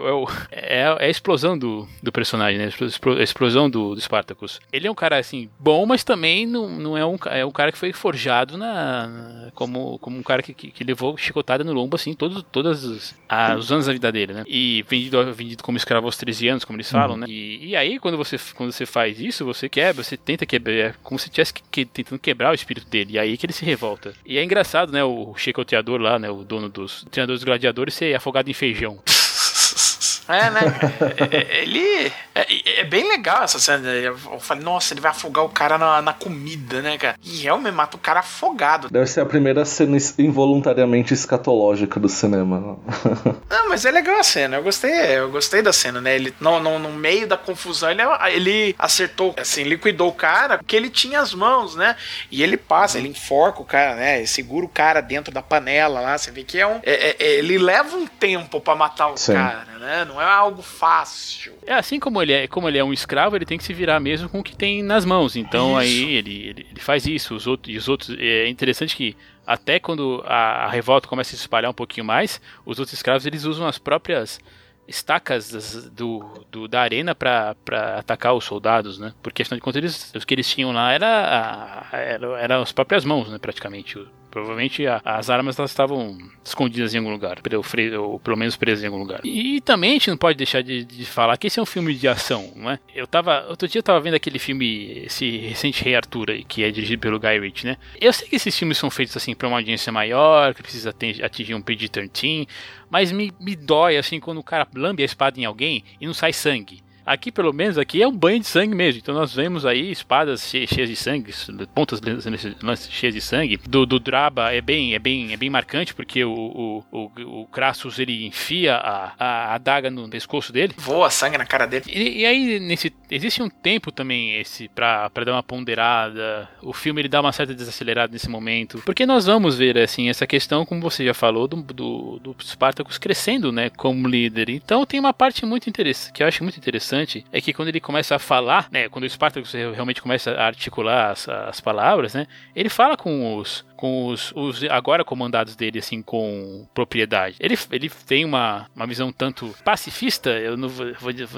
é, é, a explosão do, do personagem, né? A explosão do, do Spartacus. Ele é um cara, assim, bom, mas também não, não é um, é um cara que foi forjado na, como, como um cara que, que, que levou chicotada no lombo, assim, todos, todos os, ah, os anos da vida dele, né? E vendido, vendido como escravo aos 13 anos, como eles falam, uhum. né? E, e, aí, quando você, quando você faz isso, você quebra, você tenta quebrar, é como se estivesse que, que, tentando quebrar o espírito dele. E aí que ele se revolta. E é engraçado, né? O chicoteador lá, né? O dono dos treinadores gladiadores ser afogado em feijão. É, né? É, é, ele. É, é, bem legal essa cena. Eu falei, nossa, ele vai afogar o cara na, na comida, né, cara? E realmente mata o cara afogado. Deve ser a primeira cena involuntariamente escatológica do cinema. *laughs* Não, mas é legal a cena. Eu gostei, eu gostei da cena, né? Ele, no, no, no meio da confusão, ele, ele acertou, assim, liquidou o cara, porque ele tinha as mãos, né? E ele passa, ele enforca o cara, né? Ele segura o cara dentro da panela lá. Você vê que é um. É, é, ele leva um tempo para matar o Sim. cara, né? Não não é algo fácil. É assim como ele é, como ele é um escravo, ele tem que se virar mesmo com o que tem nas mãos. Então isso. aí ele, ele, ele, faz isso. Os outros, e os outros é interessante que até quando a, a, revolta começa a se espalhar um pouquinho mais, os outros escravos eles usam as próprias estacas do, do da arena para atacar os soldados, né? Porque afinal de contas eles, o que eles tinham lá era, era, era as próprias mãos, né? Praticamente Provavelmente a, as armas elas estavam escondidas em algum lugar, ou, pelo menos presas em algum lugar. E, também a gente não pode deixar de, de, falar que esse é um filme de ação, não é? Eu tava. Outro dia eu tava vendo aquele filme, esse recente Rei Arthur que é dirigido pelo Guy Ritchie, né? Eu sei que esses filmes são feitos assim para uma audiência maior, que precisa atingir um PG-13, mas me, me dói assim quando o cara lambe a espada em alguém e não sai sangue. Aqui, pelo menos, aqui é um banho de sangue mesmo. Então nós vemos aí espadas cheias de sangue, pontas cheias de sangue. Do, do Draba é bem, é bem, é bem marcante, porque o, o, o, o Crassus ele enfia a, a adaga no pescoço dele. Voa sangue na cara dele. E, e aí, nesse, existe um tempo também esse pra, pra dar uma ponderada. O filme ele dá uma certa desacelerada nesse momento. Porque nós vamos ver, assim, essa questão, como você já falou, do, do, do Spartacus crescendo, né, como líder. Então tem uma parte muito interessante, que eu acho muito interessante interessante é que quando ele começa a falar, né, quando o Spartacus realmente começa a articular as, as palavras, né, ele fala com os com os, os, agora comandados dele assim com propriedade. Ele, ele tem uma, uma visão tanto pacifista, eu não vou,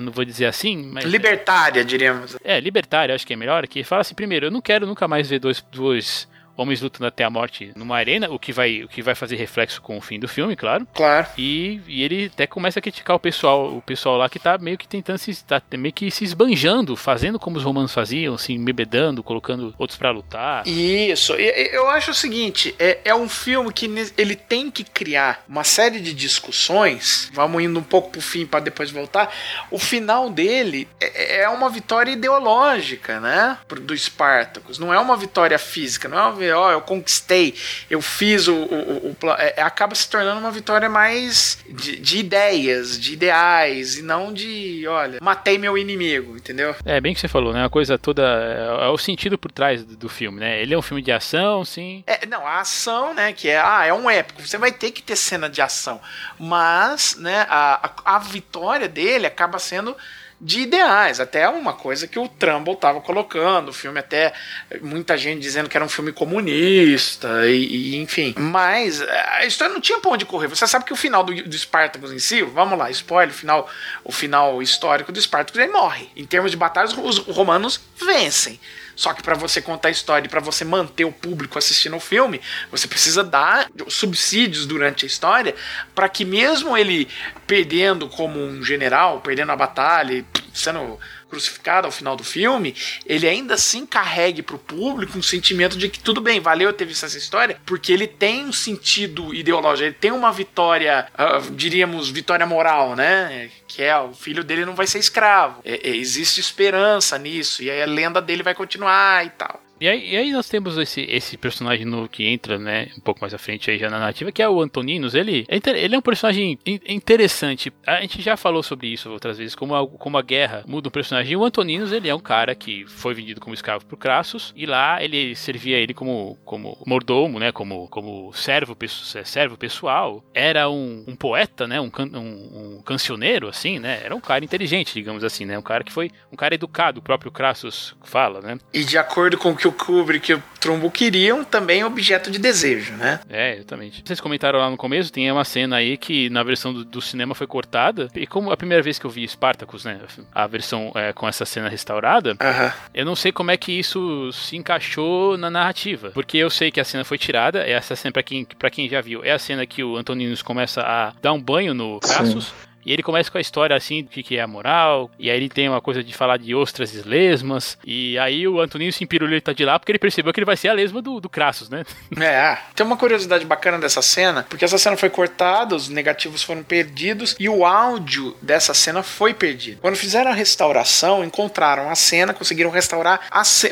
não vou dizer assim, mas libertária, diríamos. É, libertária, acho que é melhor, que fala assim, primeiro, eu não quero nunca mais ver dois, dois homens lutando até a morte numa arena, o que vai, o que vai fazer reflexo com o fim do filme, claro. Claro. E, e ele até começa a criticar o pessoal, o pessoal lá que tá meio que tentando se tá meio que se esbanjando, fazendo como os romanos faziam, assim, bebedando, colocando outros para lutar. Isso. Eu acho o seguinte, é, é um filme que ele tem que criar uma série de discussões. Vamos indo um pouco pro fim para depois voltar. O final dele é, é uma vitória ideológica, né? Do Spartacus. Não é uma vitória física, não é uma ó, eu conquistei, eu fiz o. o, o, o é, acaba se tornando uma vitória mais de, de, ideias, de ideais, e não de, olha, matei meu inimigo, entendeu? É, bem que você falou, né? A coisa toda. É, é o sentido por trás do, do, filme, né? Ele é um filme de ação, sim. É, não, a ação, né? Que é, ah, é um épico. Você vai ter que ter cena de ação. Mas, né, a, a, a vitória dele acaba sendo de ideais. Até uma coisa que o Trumbull estava colocando, o filme até muita gente dizendo que era um filme comunista e, e, enfim. Mas a história não tinha pra onde correr. Você sabe que o final do, do Spartacus em si, vamos lá, spoiler, o final, o final histórico do Spartacus, ele morre. Em termos de batalhas, os romanos vencem. Só que para você contar a história e para você manter o público assistindo o filme, você precisa dar subsídios durante a história para que mesmo ele perdendo como um general, perdendo a batalha, sendo crucificado ao final do filme, ele ainda assim carregue para o público um sentimento de que tudo bem, valeu ter visto essa história, porque ele tem um sentido ideológico, ele tem uma vitória, uh, diríamos, vitória moral, né? Que é o filho dele não vai ser escravo. É, é, existe esperança nisso, e aí a lenda dele vai continuar e tal. E aí, e aí, nós temos esse, esse personagem novo que entra, né, um pouco mais à frente aí já na narrativa, que é o Antoninos. Ele, é ele é um personagem interessante. A gente já falou sobre isso outras vezes, como a, como a guerra muda o personagem. O Antoninos, ele é um cara que foi vendido como escravo por Crassus, e lá ele servia ele como, como mordomo, né, como, como servo, servo pessoal. Era um, um poeta, né, um, um, um cancioneiro, assim, né, era um cara inteligente, digamos assim, né, um cara que foi, um cara educado, o próprio Crassus fala, né. E de acordo com o que o Kubrick e o Trumbo queriam, também objeto de desejo, né? É, exatamente. Vocês comentaram lá no começo, tem uma cena aí que na versão do, do cinema foi cortada, e como a primeira vez que eu vi Spartacus, né, a versão é, com essa cena restaurada, eu não sei como é que isso se encaixou na narrativa, porque eu sei que a cena foi tirada, essa cena, pra quem, pra quem já viu, é a cena que o Antoninus começa a dar um banho no Crassus, Sim. E ele começa com a história assim do que é a moral, e aí ele tem uma coisa de falar de ostras e lesmas, e aí o Antoninho se empirulita de lá porque ele percebeu que ele vai ser a lesma do, do Crassus, né? *laughs* É, tem uma curiosidade bacana dessa cena, porque essa cena foi cortada, os negativos foram perdidos e o áudio dessa cena foi perdido. Quando fizeram a restauração, encontraram a cena, conseguiram restaurar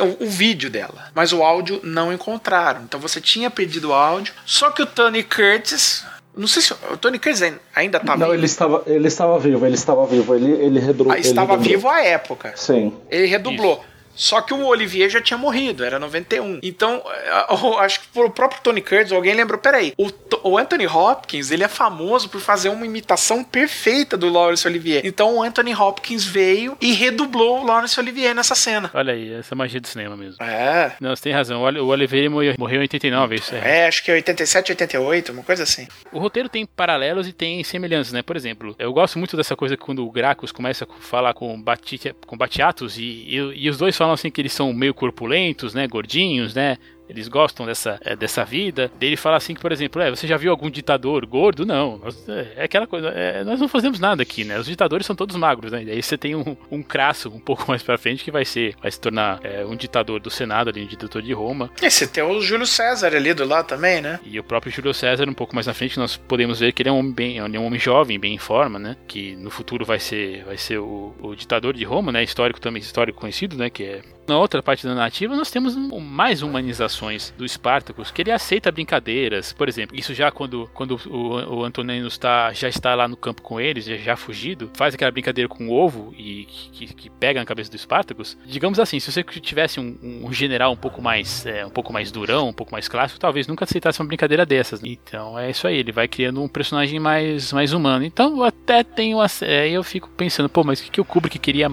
o, o vídeo dela, mas o áudio não encontraram. Então você tinha perdido o áudio, só que o Tony Curtis não sei se o Tony Curtis ainda tá Não, vivo. ele estava, ele estava vivo, ele estava vivo. Ele, ele redublou. Ah, estava vivo à época. Sim. Ele redublou. Isso. Só que o Olivier já tinha morrido, era 91. Então, *laughs* eu acho que o próprio Tony Curtis, alguém lembrou, peraí, o, o Anthony Hopkins, ele é famoso por fazer uma imitação perfeita do Laurence Olivier. Então o Anthony Hopkins veio e redublou o Laurence Olivier nessa cena. Olha aí, essa magia do cinema mesmo. É. Não, você tem razão. O Olivier morreu, morreu em 89, isso é. É, acho que é 87, 88, uma coisa assim. O roteiro tem paralelos e tem semelhanças, né? Por exemplo, eu gosto muito dessa coisa quando o Gracchus começa a falar com, Bati, com Batiatus e, e, e os dois falam assim que eles são meio corpulentos, né, gordinhos, né, eles gostam dessa, é, dessa vida. Ele fala assim que, por exemplo, é, você já viu algum ditador gordo? Não. É, é aquela coisa. É, nós não fazemos nada aqui, né? Os ditadores são todos magros, né? E aí você tem um, um crasso um pouco *laughs* mais pra frente que vai ser. Vai se tornar é, um ditador do Senado ali, um ditador de Roma. E você tem o Júlio César ali do lado também, né? E o próprio Júlio César, um pouco mais na frente, nós podemos ver que ele é um homem bem. Ele é um homem jovem, bem em forma, né? Que no futuro vai ser, vai ser o, o ditador de Roma, né? Histórico também, histórico conhecido, né? Que é. Na outra parte da narrativa, nós temos mais humanizações do Spartacus, que ele aceita brincadeiras. Por exemplo, isso já quando, quando o, o Antonino está, já está lá no campo com eles, já, já fugido, faz aquela brincadeira com o ovo e que, que pega na cabeça do Spartacus. Digamos assim, se você tivesse um, um general um pouco mais é, um pouco mais durão, um pouco mais clássico, talvez nunca aceitasse uma brincadeira dessas. Né? Então é isso aí, ele vai criando um personagem mais, mais humano. Então até tenho é, eu fico pensando, pô, mas o que, que o Kubrick queria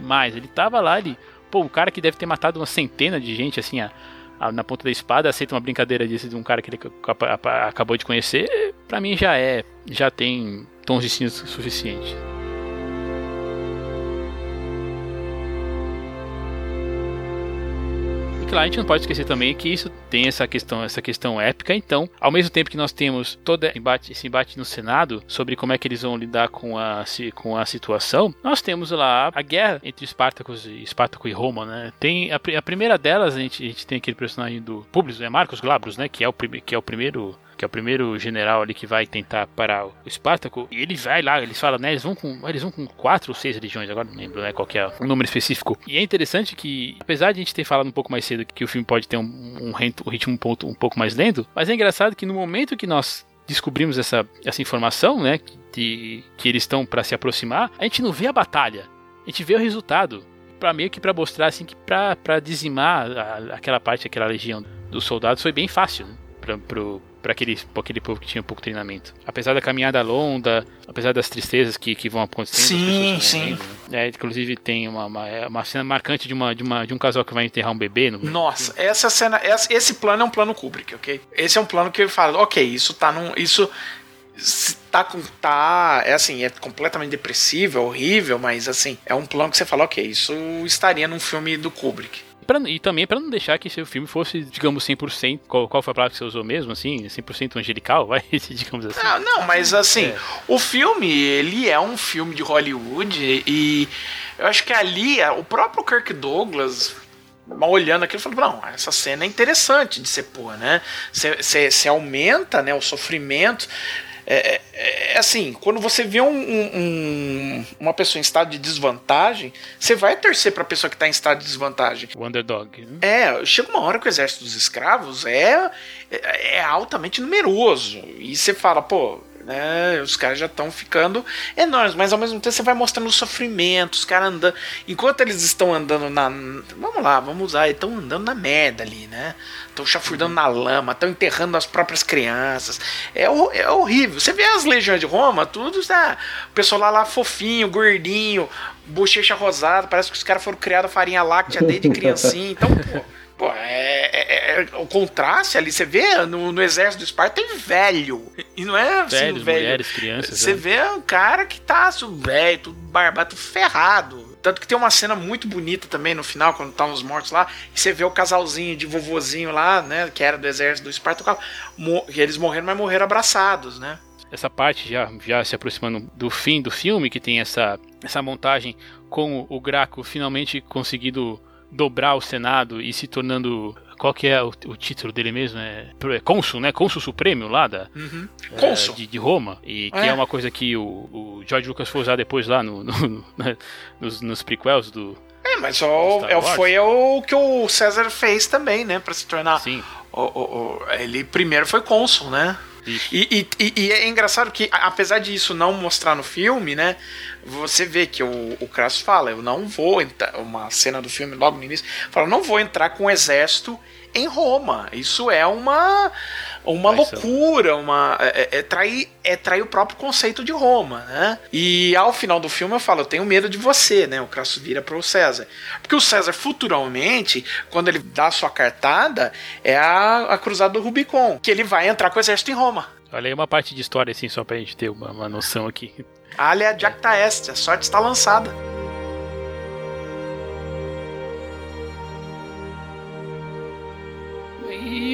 mais? Ele tava lá, ele pô, um cara que deve ter matado uma centena de gente, assim, a, na ponta da espada, aceita uma brincadeira desse de um cara que ele acabou de conhecer, para mim já é, já tem tons de cinza suficiente. claro, a gente não pode esquecer também que isso tem essa questão, essa questão épica. Então, ao mesmo tempo que nós temos todo embate, esse embate no Senado sobre como é que eles vão lidar com a, com a situação, nós temos lá a guerra entre Espartacus e Espartaco e Roma, né? Tem a, a primeira delas, a gente, a gente tem aquele personagem do Publius, é Marcos Glabros, né? Que é o, que é o primeiro que é o primeiro general ali que vai tentar parar o Espartaco, e ele vai lá, eles falam, né, eles vão com, eles vão com quatro ou seis religiões, agora não lembro, né, qual é o número específico. E é interessante que, apesar de a gente ter falado um pouco mais cedo que o filme pode ter um, um, um ritmo um, ponto, um pouco mais lento, mas é engraçado que no momento que nós descobrimos essa, essa informação, né, de que eles estão para se aproximar, a gente não vê a batalha, a gente vê o resultado para meio que para mostrar assim que para dizimar a, aquela parte, aquela legião dos soldados foi bem fácil né? para pro, para aquele, aquele povo que tinha pouco treinamento. Apesar da caminhada longa, apesar das tristezas que, que vão acontecendo. Sim, sim. né? é, inclusive tem uma, uma, é uma, cena marcante de, uma, de, uma, de um casal que vai enterrar um bebê. No... Nossa, essa cena, esse plano é um plano Kubrick, ok? Esse é um plano que eu falo, ok, isso tá num. Isso tá com tá é assim é completamente depressivo é horrível mas assim é um plano que você fala ok isso estaria num filme do Kubrick pra, e também para não deixar que seu filme fosse, digamos, 100%. Qual, qual foi a palavra que você usou mesmo, assim? 100% angelical, vai? *laughs* digamos assim. Não, não mas assim, é. o filme, ele é um filme de Hollywood e eu acho que ali, o próprio Kirk Douglas olhando aquilo, falou, não, essa cena é interessante de ser pôr, né? Você aumenta né, o sofrimento. É, é, é, assim, quando você vê um, um, uma pessoa em estado de desvantagem, você vai torcer para a pessoa que está em estado de desvantagem. O underdog. Né? É, chega uma hora que o exército dos escravos é, é, é altamente numeroso. E você fala, pô, né? Os caras já estão ficando enormes, mas ao mesmo tempo você vai mostrando o sofrimento, os caras andando. Enquanto eles estão andando na. Vamos lá, vamos usar, eles estão andando na merda ali, né? Estão chafurdando na lama, estão enterrando as próprias crianças. É, é horrível. Você vê as legiões de Roma, tudo, tá? O pessoal lá, lá fofinho, gordinho, bochecha rosada, parece que os caras foram criados a farinha láctea desde *laughs* criancinha. Então, pô Pô, é, é, é, o contraste ali, você vê no, no exército do Esparta tem velho. E não é assim, Velhos, velho. mulheres, crianças. Você né? vê um cara que tá assim, velho, tudo barbado, tudo ferrado. Tanto que tem uma cena muito bonita também no final, quando tá os mortos lá, e você vê o casalzinho de vovozinho lá, né, que era do exército do Esparta, eles morreram, mas morreram abraçados, né? essa parte já, já se aproximando do fim do filme, que tem essa, essa montagem com o Graco finalmente conseguindo dobrar o Senado e se tornando. Qual que é o, o título dele mesmo? É, é cônsul, né? Cônsul Supremo lá da, Uhum. é, Cônsul. de, de Roma. E que É. é. uma coisa que o, o George Lucas foi usar depois lá no, no- no- *laughs* né, nos, nos prequels do. É, mas Star é, foi o que o César fez também, né, Pra se tornar. Sim. o- o- o- ele primeiro foi cônsul, né? E, e- e- é engraçado que, apesar disso não mostrar no filme, né? Você vê que o, o Crasso fala, eu não vou entrar. Uma cena do filme logo no início, fala, eu não vou entrar com o exército em Roma. Isso é uma. Uma Traição. loucura, uma, é, é trair, é trair o próprio conceito de Roma, né? E ao final do filme eu falo, eu tenho medo de você, né? O Crasso vira pro César. Porque o César, futuramente, quando ele dá a sua cartada, é a, a cruzada do Rubicon, que ele vai entrar com o exército em Roma. Olha aí uma parte de história, assim, só pra gente ter uma, uma noção aqui. Alia jacta est, a sorte está lançada.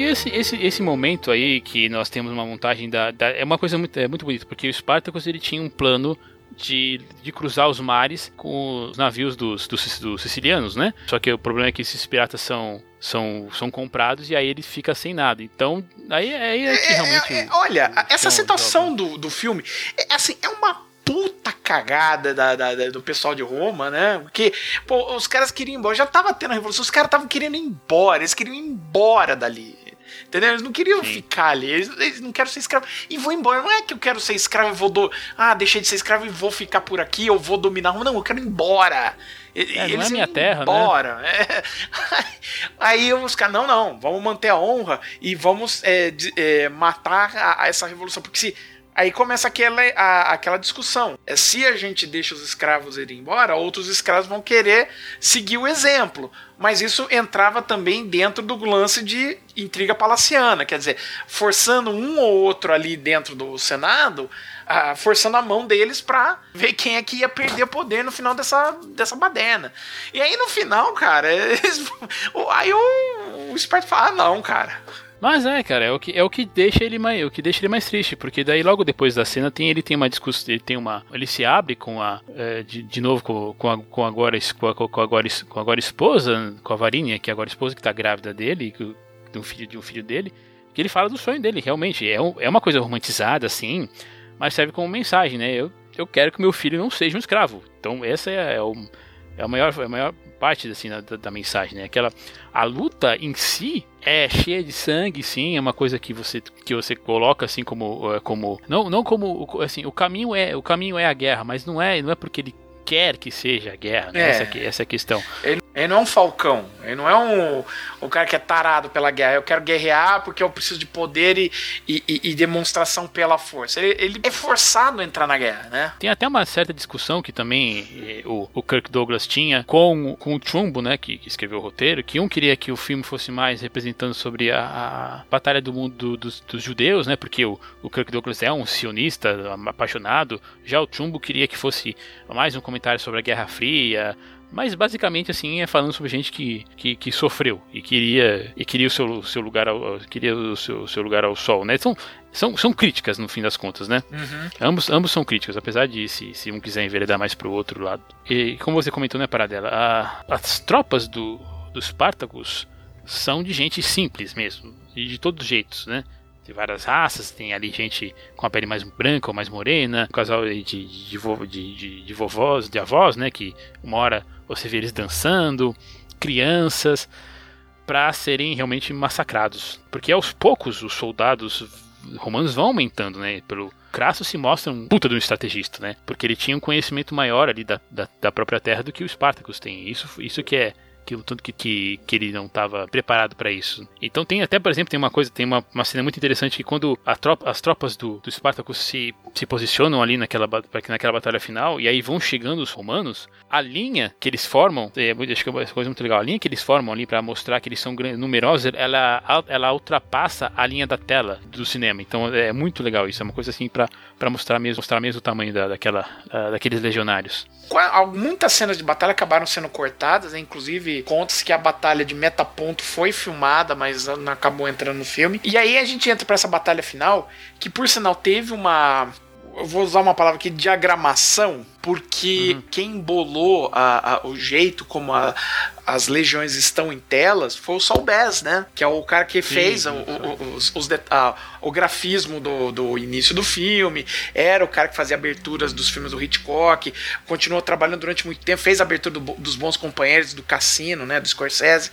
Esse, esse, esse momento aí que nós temos uma montagem da, da- é uma coisa muito, é muito bonita, porque o Spartacus ele tinha um plano de, de cruzar os mares com os navios dos, dos, dos sicilianos, né? Só que o problema é que esses piratas são, são, são comprados e aí ele fica sem nada. Então, aí, aí é que realmente. É, é, olha, o- essa situação do, do filme, é, assim, é uma puta cagada da, da- da- do pessoal de Roma, né? Porque, pô, os caras queriam ir embora, já tava tendo a revolução, os caras estavam querendo ir embora, eles queriam ir embora dali. Entendeu? Eles não queriam Sim. ficar ali, eles, eles não querem ser escravo. E vou embora. Não é que eu quero ser escravo e vou do. Ah, deixei de ser escravo e vou ficar por aqui, eu vou dominar. Não, eu quero ir embora. É, não é eles minha terra, né? embora. *laughs* É. Aí os caras, não, não, vamos manter a honra e vamos é, de- é, matar a- a essa revolução. Porque se. Aí começa aquela, a- aquela discussão. É, se a gente deixa os escravos irem embora, outros escravos vão querer seguir o exemplo. Mas isso entrava também dentro do lance de intriga palaciana. Quer dizer, forçando um ou outro ali dentro do Senado, ah, forçando a mão deles pra ver quem é que ia perder poder no final dessa, dessa baderna. E aí no final, cara, *laughs* eles- aí o, o esperto fala: ah, não, cara. Mas é, cara, é o que, é o que deixa ele mais, é o que deixa ele mais triste, porque daí logo depois da cena tem ele tem uma discussão, ele tem uma, ele se abre com a é, de, de novo com, com, a, com agora com a, com agora com agora esposa, com a Varinha, que é agora esposa que tá grávida dele, de um filho de um filho dele, que ele fala do sonho dele, realmente é, um- é uma coisa romantizada assim, mas serve como mensagem, né? Eu, eu quero que meu filho não seja um escravo. Então essa é, é, o, é a maior é a maior parte assim da, da mensagem, né? Aquela a luta em si é cheia de sangue, sim, é uma coisa que você que você coloca assim como eh, como não não como assim o caminho é o caminho é a guerra, mas não é não é porque ele quer que seja a guerra, né? É. essa, que- essa é a questão. Ele, ele não é um falcão, ele não é um o cara que é tarado pela guerra. Eu quero guerrear porque eu preciso de poder e, e, e- e demonstração pela força. Ele, ele é forçado a entrar na guerra, né? Tem até uma certa discussão que também eh, o, o Kirk Douglas tinha com, com o Trumbo, né, que, que escreveu o roteiro, que um queria que o filme fosse mais representando sobre a, a batalha do mundo do- dos, dos judeus, né, porque o, o Kirk Douglas é um sionista apaixonado, já o Trumbo queria que fosse mais um comentário sobre a Guerra Fria, mas basicamente assim é falando sobre gente que, que, que sofreu e queria e queria o seu, seu lugar ao, queria o seu, seu lugar ao sol, né? São, são, são críticas no fim das contas, né? Ambos, ambos são críticos, apesar de se, se um quiser enveredar mais pro outro lado. E como você comentou, né, Paradela, a, as tropas do, dos Spartacus são de gente simples mesmo, e de todos os jeitos, né? Tem várias raças, tem ali gente com a pele mais branca ou mais morena, um casal de, de, de, de, de, de vovós, de avós, né? Que uma hora você vê eles dançando, crianças, para serem realmente massacrados. Porque aos poucos os soldados romanos vão aumentando, né? Pelo Crasso se mostra um puta de um estrategista, né? Porque ele tinha um conhecimento maior ali da, da, da própria terra do que o Spartacus tem. Isso, isso que é aquilo tudo que, que, que ele não estava preparado para isso. Então tem até, por exemplo, tem uma coisa, tem uma, uma cena muito interessante que quando tropa, as tropas do, do Spartacus se, se posicionam ali naquela, naquela batalha final e aí vão chegando os romanos, a linha que eles formam, é, acho que é uma coisa muito legal, a linha que eles formam ali para mostrar que eles são numerosos, ela, ela ultrapassa a linha da tela do cinema. Então é muito legal isso, é uma coisa assim para mostrar mesmo, mostrar mesmo o tamanho da, daquela, uh, daqueles legionários. Muitas cenas de batalha acabaram sendo cortadas, né? inclusive conta-se que a batalha de Metaponto foi filmada, mas não acabou entrando no filme. E aí a gente entra para essa batalha final, que por sinal teve uma eu vou usar uma palavra aqui, diagramação, porque uhum. quem bolou a, a, o jeito como a, as legiões estão em telas foi o Saul Bass, né? Que é o cara que fez sim, o, o, os, os a, o grafismo do, do início do filme, era o cara que fazia aberturas dos filmes do Hitchcock, continuou trabalhando durante muito tempo, fez a abertura do, dos Bons Companheiros, do Cassino, né? Do Scorsese.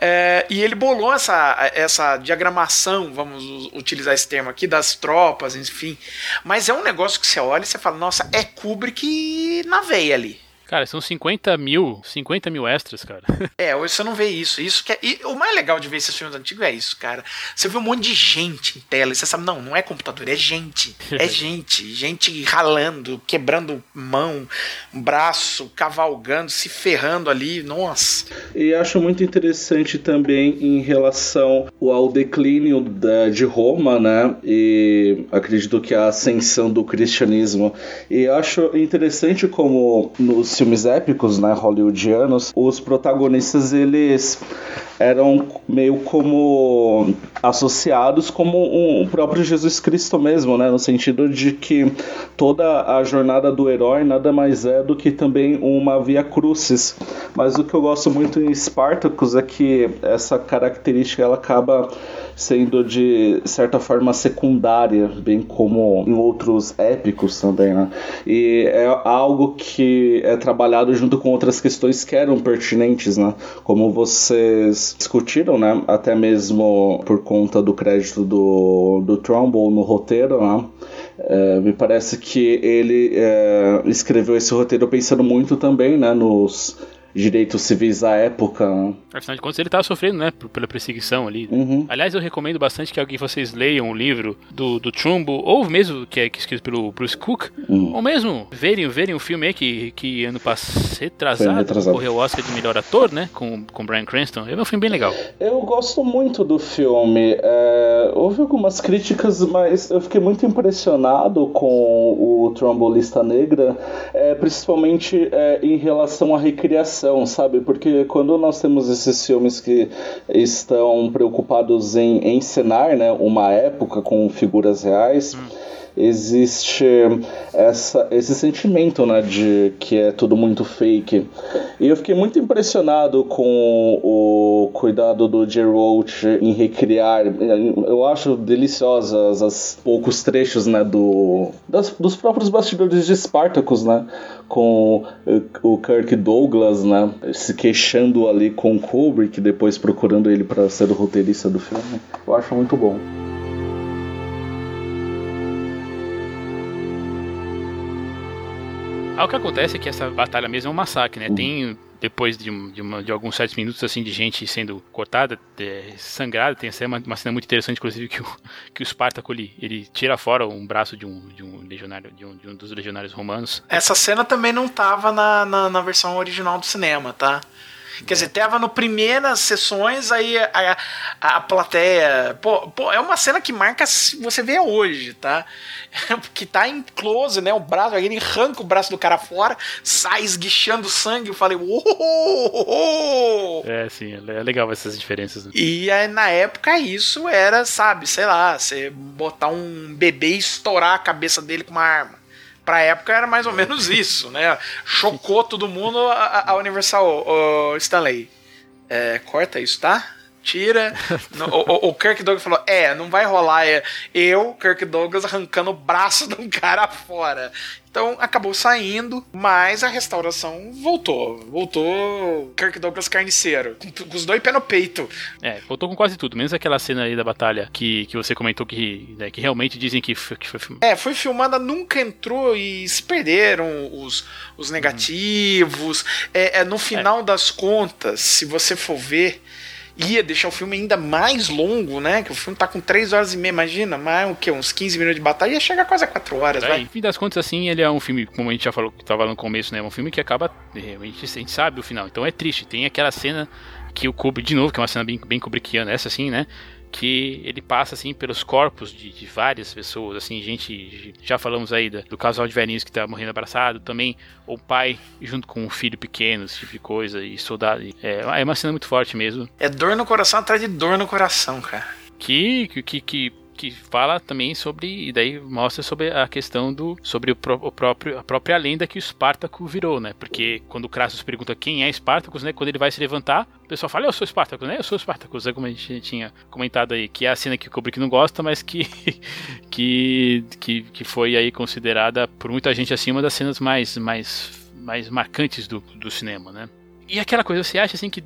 É, e ele bolou essa, essa diagramação, vamos utilizar esse termo aqui, das tropas, enfim. Mas é um negócio que você olha e você fala, nossa, é Kubrick na veia ali. Cara, são 50 mil, 50 mil extras, cara. *laughs* É, hoje você não vê isso. Isso que é, e o mais legal de ver esses filmes antigos é isso, cara. Você vê um monte de gente em tela e você sabe, não, não é computador, é gente. *laughs* É gente. gente ralando, quebrando mão, braço, cavalgando, se ferrando ali. Nossa. E acho muito interessante também em relação ao declínio da, de Roma, né? E acredito que a ascensão do cristianismo. E acho interessante como nos filmes épicos, né, hollywoodianos, os protagonistas eles eram meio como associados como o próprio Jesus Cristo mesmo, né, no sentido de que toda a jornada do herói nada mais é do que também uma via crucis. Mas o que eu gosto muito em Spartacus é que essa característica ela acaba sendo de certa forma secundária, bem como em outros épicos também, né? E é algo que é trabalhado junto com outras questões que eram pertinentes, né? Como vocês discutiram, né? Até mesmo por conta do crédito do, do Trumbull no roteiro, né? É, me parece que ele é, escreveu esse roteiro pensando muito também né, nos direitos civis à época. Né? Afinal de contas, ele estava sofrendo, né, pela perseguição ali. Uhum. Aliás, eu recomendo bastante que alguém vocês leiam o livro do, do Trumbo, ou mesmo que é escrito pelo Bruce Cook, uhum. ou mesmo verem, verem o filme aí que, que ano passado, retrasado, retrasado. correu o Oscar de melhor ator, né, com, com Brian Cranston. É um filme bem legal. Eu gosto muito do filme. É, houve algumas críticas, mas eu fiquei muito impressionado com o Trumbo Lista Negra, é, principalmente é, em relação à recriação, sabe? Porque quando nós temos esse esses filmes que estão preocupados em encenar né, uma época com figuras reais. Hum existe essa, esse sentimento né, de que é tudo muito fake. E eu fiquei muito impressionado com o cuidado do Jerry Roach em recriar. Eu acho deliciosas as poucos trechos né, do, das, dos próprios bastidores de Spartacus, né? Com o Kirk Douglas, né? Se queixando ali com o Kubrick, depois procurando ele para ser o roteirista do filme. Eu acho muito bom. Ah, o que acontece é que essa batalha mesmo é um massacre, né? Tem depois de, de, uma, de, alguns certos minutos assim de gente sendo cortada, é, sangrada, tem uma, uma cena muito interessante, inclusive, que o, que o Spartaco ele, ele tira fora um braço de um, de um legionário, de um, de um dos legionários romanos. Essa cena também não tava na, na, na versão original do cinema, tá? Quer dizer, tava no primeiras sessões, aí a, a, a plateia. Pô, pô, é uma cena que marca você vê hoje, tá? *laughs* que tá em close, né? O braço, aí ele arranca o braço do cara fora, sai esguichando sangue. Eu falei, uou! É, sim, é legal essas diferenças. Né? E aí, na época isso era, sabe, sei lá, você botar um bebê e estourar a cabeça dele com uma arma pra época era mais ou menos isso, né? Chocou todo mundo a, a Universal o Stanley. É, corta isso, tá? tira. o, o, o, Kirk Douglas falou: é, não vai rolar. É eu, Kirk Douglas, arrancando o braço de um cara fora. Então acabou saindo, mas a restauração voltou. Voltou Kirk Douglas carniceiro, com, com os dois pés no peito. É, voltou com quase tudo, menos aquela cena aí da batalha que, que você comentou que, né, que realmente dizem que foi, que foi filmada. É, foi filmada, nunca entrou e se perderam os, os negativos. Uhum. É, é, no final é. das contas, se você for ver ia deixar o filme ainda mais longo, né? Que o filme tá com 3 horas e meia, imagina, mais o que? Uns 15 minutos de batalha, ia chegar quase a 4 horas, é, vai. Em fim das contas, assim, ele é um filme, como a gente já falou, que tava no começo, né? É um filme que acaba. A gente, a gente sabe o final. Então é triste. Tem aquela cena que o Kubrick, de novo, que é uma cena bem, bem Kubrickiana, essa assim, né? Que ele passa assim pelos corpos de, de, várias pessoas, assim, gente, já falamos aí do, do casal de velhinhos que tá morrendo abraçado, também o pai junto com o filho pequeno, esse tipo de coisa, e soldado, é, é uma cena muito forte mesmo. É dor no coração atrás de dor no coração, cara. Que, que, que que fala também sobre e daí mostra sobre a questão do sobre o, pro, o, próprio a própria lenda que o Espartaco virou, né? Porque quando o Crassus pergunta quem é Espartacus, né? Quando ele vai se levantar, o pessoal fala: "Eu sou Espartacus, né? Eu sou Espartacus", é como a gente tinha comentado aí, que é a cena que o Kubrick não gosta, mas que *laughs* que que, que foi aí considerada por muita gente assim uma das cenas mais mais mais marcantes do, do cinema, né? E aquela coisa, você acha assim que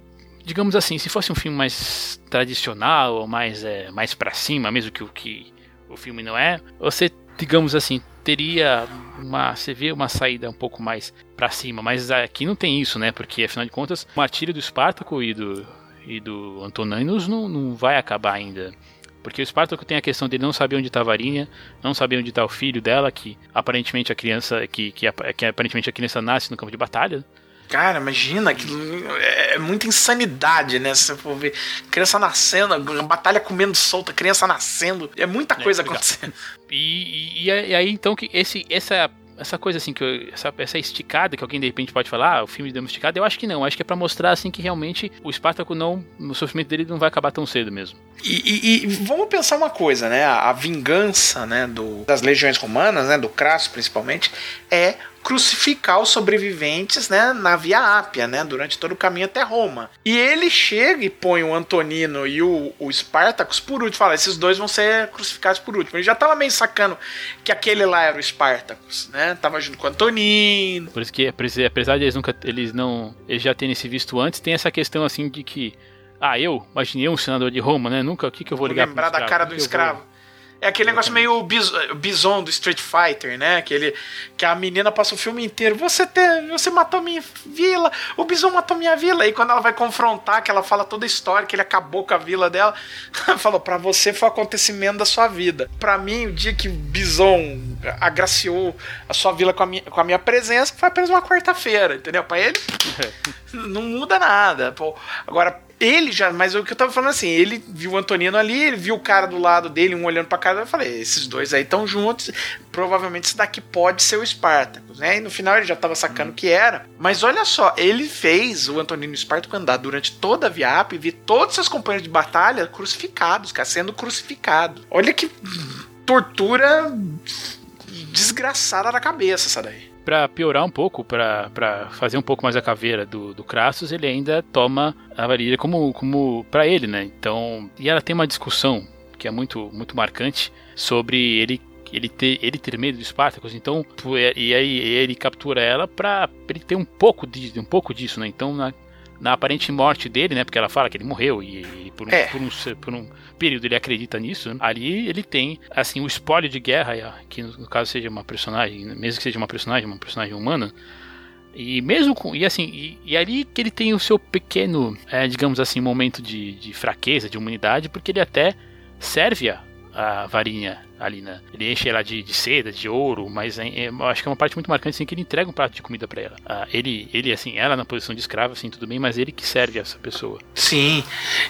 digamos assim, se fosse um filme mais tradicional ou mais, é, mais para cima, mesmo que o que o filme não é, você, digamos assim, teria uma, você vê uma saída um pouco mais para cima, mas aqui não tem isso, né? Porque afinal de contas, o martírio do Espartaco e do e do Antoninus não, não vai acabar ainda. Porque o Espartaco tem a questão dele não saber onde está a varinha, não saber onde está o filho dela, que aparentemente a criança que, que, que aparentemente a criança nasce no campo de batalha. Cara, imagina, que é muita insanidade, né? Se você for ver criança nascendo, batalha comendo solta, criança nascendo, é muita é, coisa é, acontecendo. E, e, e, aí então que esse, essa essa coisa assim que eu, essa, essa esticada que alguém de repente pode falar, ah, o filme deu uma esticada, eu acho que não, acho que é para mostrar assim que realmente o Espartaco não, o sofrimento dele não vai acabar tão cedo mesmo. E, e, e vamos pensar uma coisa, né? A, a vingança, né, do, das legiões romanas, né, do Crasso principalmente, é crucificar os sobreviventes né, na Via Ápia, né, durante todo o caminho até Roma. E ele chega e põe o Antonino e o, o Spartacus por último. Fala, esses dois vão ser crucificados por último. Ele já tava meio sacando que aquele lá era o Spartacus, né? Tava junto com o Antonino. Por isso que, apesar de eles nunca, eles não, eles já terem se visto antes, tem essa questão assim de que, ah, eu imaginei um senador de Roma, né? Nunca, o que, que eu vou, vou ligar lembrar da cara do escravo. É aquele negócio meio bison do Street Fighter, né? Que, ele, que a menina passa o filme inteiro. Você, te, você matou minha vila, o bison matou minha vila. E quando ela vai confrontar, que ela fala toda a história, que ele acabou com a vila dela, *laughs* falou: pra você foi o acontecimento da sua vida. Pra mim, o dia que o bison agraciou a sua vila com a minha, com a minha presença, foi apenas uma quarta-feira, entendeu? Pra ele, *laughs* não muda nada. Pô, agora, ele já, mas o que eu tava falando assim, ele viu o Antonino ali, ele viu o cara do lado dele, um olhando pra cara, eu falei, esses dois aí estão juntos, provavelmente esse daqui pode ser o Spartacus, né? E no final ele já tava sacando que era. Mas olha só, ele fez o Antonino Spartacus andar durante toda a Viap e ver todos seus companheiros de batalha crucificados, cara, sendo crucificados. Olha que tortura desgraçada na cabeça essa daí para piorar um pouco, para fazer um pouco mais a caveira do, do Crassus, ele ainda toma a Valíria como, como para ele, né? Então, e ela tem uma discussão que é muito, muito marcante sobre ele ele ter, ele ter medo de Spartacus, então e aí ele captura ela para ele ter um pouco de um pouco disso, né? Então na, na aparente morte dele, né? Porque ela fala que ele morreu e, e por, um, é. por, um, por, um, período ele acredita nisso. Ali ele tem, assim, o espólio de guerra, que no, no, caso seja uma personagem, mesmo que seja uma personagem, uma personagem humana. E mesmo com. E assim, e, e ali que ele tem o seu pequeno, é, digamos assim, momento de, de fraqueza, de humanidade, porque ele até serve a, a varinha ali, né? Ele enche ela de, de seda, de ouro, mas é, é, acho que é uma parte muito marcante assim que ele entrega um prato de comida para ela. Ah, ele, ele, assim, ela na posição de escravo, assim, tudo bem, mas ele que serve essa pessoa. Sim.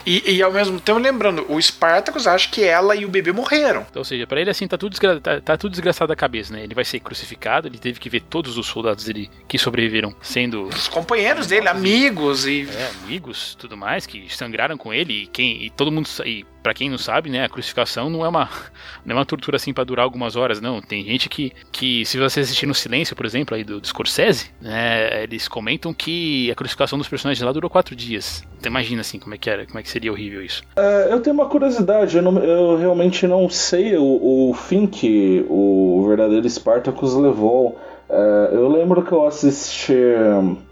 E, e ao mesmo tempo, lembrando, o Spartacus acha que ela e o bebê morreram. Então, ou seja, para ele, assim, tá tudo, desgra tá, tá, tudo desgraçado da cabeça, né? Ele vai ser crucificado, ele teve que ver todos os soldados dele que sobreviveram sendo. Os companheiros dele, amigos e. É, amigos, tudo mais, que sangraram com ele e quem. E todo mundo. E para quem não sabe, né, a crucificação não é uma, *laughs* não é uma tortura assim para durar algumas horas, não. Tem gente que, que se você assistir no silêncio, por exemplo, aí do, do Scorsese, né, eles comentam que a crucificação dos personagens lá durou quatro dias. Então imagina assim como é que era, como é que seria horrível isso. É, eu tenho uma curiosidade, eu, não, eu realmente não sei o, o fim que o verdadeiro Spartacus levou. É, eu lembro que eu assisti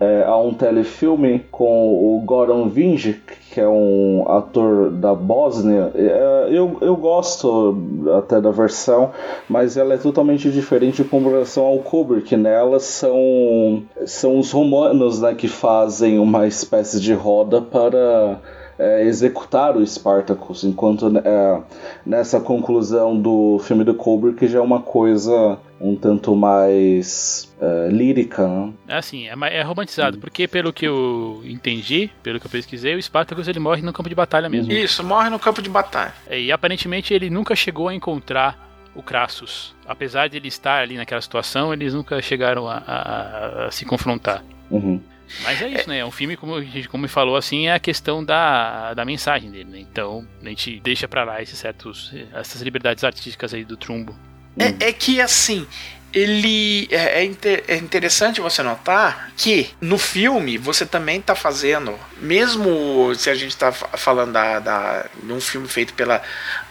é, a um telefilme com o Goran Vinge, que é um ator da Bósnia. É, eu, eu gosto até da versão, mas ela é totalmente diferente com relação ao Kubrick. Nela são, são os romanos né, que fazem uma espécie de roda para é, executar o Spartacus, enquanto é, nessa conclusão do filme do Kubrick já é uma coisa um tanto mais é, lírica. Né? É assim, é, é romantizado, porque pelo que eu entendi, pelo que eu pesquisei, o Spartacus ele morre no campo de batalha mesmo. Isso, morre no campo de batalha. É, e aparentemente ele nunca chegou a encontrar o Crassus. Apesar de ele estar ali naquela situação, eles nunca chegaram a, a, a se confrontar. Uhum. Mas é isso, né? É um filme, como como falou assim, é a questão da, da mensagem dele, né? Então, a gente deixa pra lá esses certos, essas liberdades artísticas aí do Trumbo. É, é que assim, ele é, é, inter, é, interessante você notar que no filme você também está fazendo, mesmo se a gente está falando da, da, de um filme feito pela,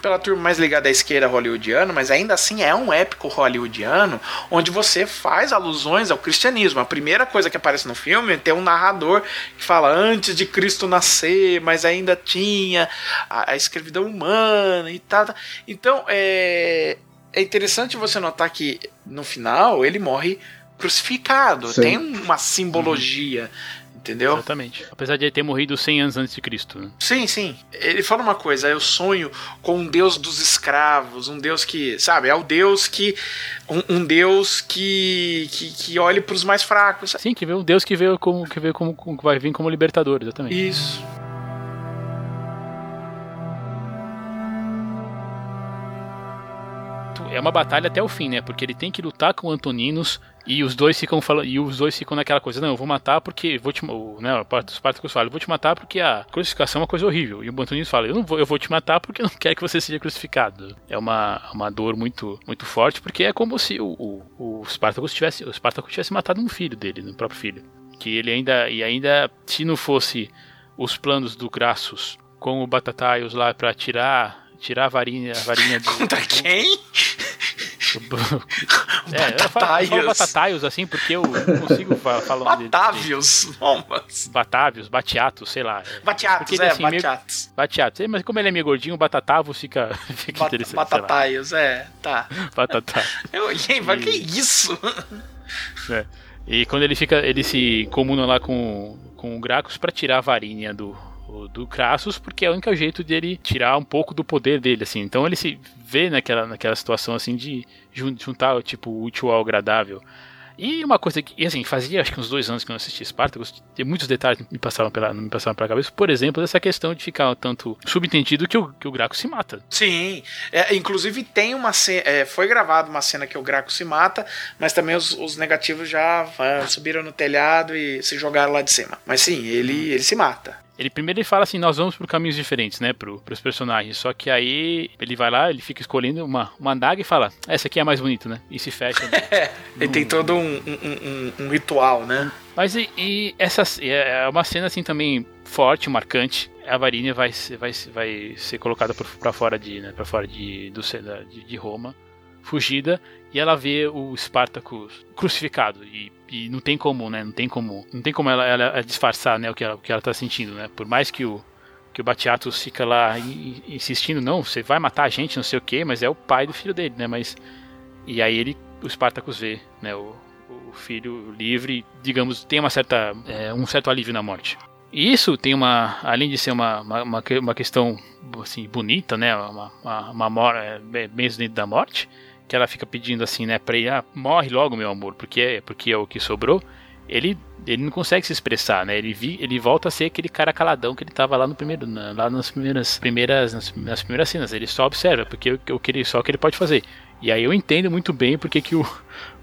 pela turma mais ligada à esquerda hollywoodiana, mas ainda assim é um épico hollywoodiano onde você faz alusões ao cristianismo. A primeira coisa que aparece no filme é ter um narrador que fala antes de Cristo nascer, mas ainda tinha a, a escravidão humana e tal. Então é é interessante você notar que no final ele morre crucificado. Sim. Tem uma simbologia. Uhum. Entendeu? Exatamente. Apesar de ele ter morrido 100 anos antes de Cristo. Né? Sim, sim. Ele fala uma coisa: eu sonho com um Deus dos escravos, um Deus que, sabe, é o Deus que. Um, um Deus que, que, que olhe para os mais fracos. Sim, que vê um Deus que veio como, que veio como, como vai vir como libertador, exatamente. Isso. É uma batalha até o fim, né? Porque ele tem que lutar com Antoninos e os dois ficam falando, e os dois ficam naquela coisa, não, eu vou matar porque vou te, né, os Spartacus falam, eu vou te matar porque a crucificação é uma coisa horrível. E o Antoninos fala, eu não vou, eu vou te matar porque eu não quero que você seja crucificado. É uma, uma dor muito muito forte, porque é como se o, o, o Spartacus tivesse, o Spartacus tivesse matado um filho dele, um próprio filho. Que ele ainda e ainda se não fosse os planos do Crassus com o Batataios lá para tirar tirar a varinha, a varinha do, Contra *laughs* quem? *laughs* é, batataios. Eu falo, batataios assim porque eu não consigo falar Batávios, bombas. Batávios, batiatos, sei lá. Batiatos, porque, é, assim, batiatos. Meio, batiatos. Mas como ele é meio gordinho, batatavos fica, *laughs* fica Bat interessante. Batataios, é, tá. Batatá. Eu olhei, mas que isso? É. E quando ele fica, ele se comuna lá com, com o Gracos para tirar a varinha do, do Crassus, porque é o único jeito dele tirar um pouco do poder dele, assim. Então ele se vê naquela, naquela situação, assim, de juntar, tipo, o útil ao agradável. E uma coisa que, assim, fazia acho que uns dois anos que eu não assisti Spartacus, tem muitos detalhes me passavam pela, me passavam pela cabeça. Por exemplo, essa questão de ficar tanto subentendido que o, que o Graco se mata. Sim, é, inclusive tem uma cena, é, foi gravada uma cena que o Graco se mata, mas também os, os negativos já é, subiram no telhado e se jogaram lá de cima. Mas sim, ele, ele se mata. Ele primeiro ele fala assim, nós vamos por caminhos diferentes, né, pro, pros personagens. Só que aí ele vai lá, ele fica escolhendo uma, uma adaga e fala, essa aqui é a mais bonita, né? E se fecha. Né? *laughs* ele tem todo um, um, um, um, ritual, né? Mas e, e essa é, é uma cena assim também forte, marcante. A varinha vai, vai, vai ser colocada para fora de, né, para fora de, do, de, de Roma, fugida e ela vê o Spartacus crucificado e, e não tem como, né? Não tem como, não tem como ela, ela disfarçar, né, o que ela, o que ela tá sentindo, né? Por mais que o que o Batiatus fica lá insistindo, não, você vai matar a gente, não sei o que, mas é o pai do filho dele, né? Mas e aí ele, o Spartacus vê, né, o, o filho livre, digamos, tem uma certa, é, um certo alívio na morte. E isso tem uma, além de ser uma, uma, uma questão assim bonita, né, uma, uma, uma, uma é, mesmo dentro da morte, que ela fica pedindo assim, né, pra ele, ah, morre logo, meu amor, porque é, porque é o que sobrou. Ele, ele não consegue se expressar, né? Ele, vi, ele volta a ser aquele cara caladão que ele tava lá no primeiro, na, lá nas primeiras, primeiras nas, nas, primeiras cenas. Ele só observa, porque o, o que ele só o que ele pode fazer. E aí eu entendo muito bem porque que o,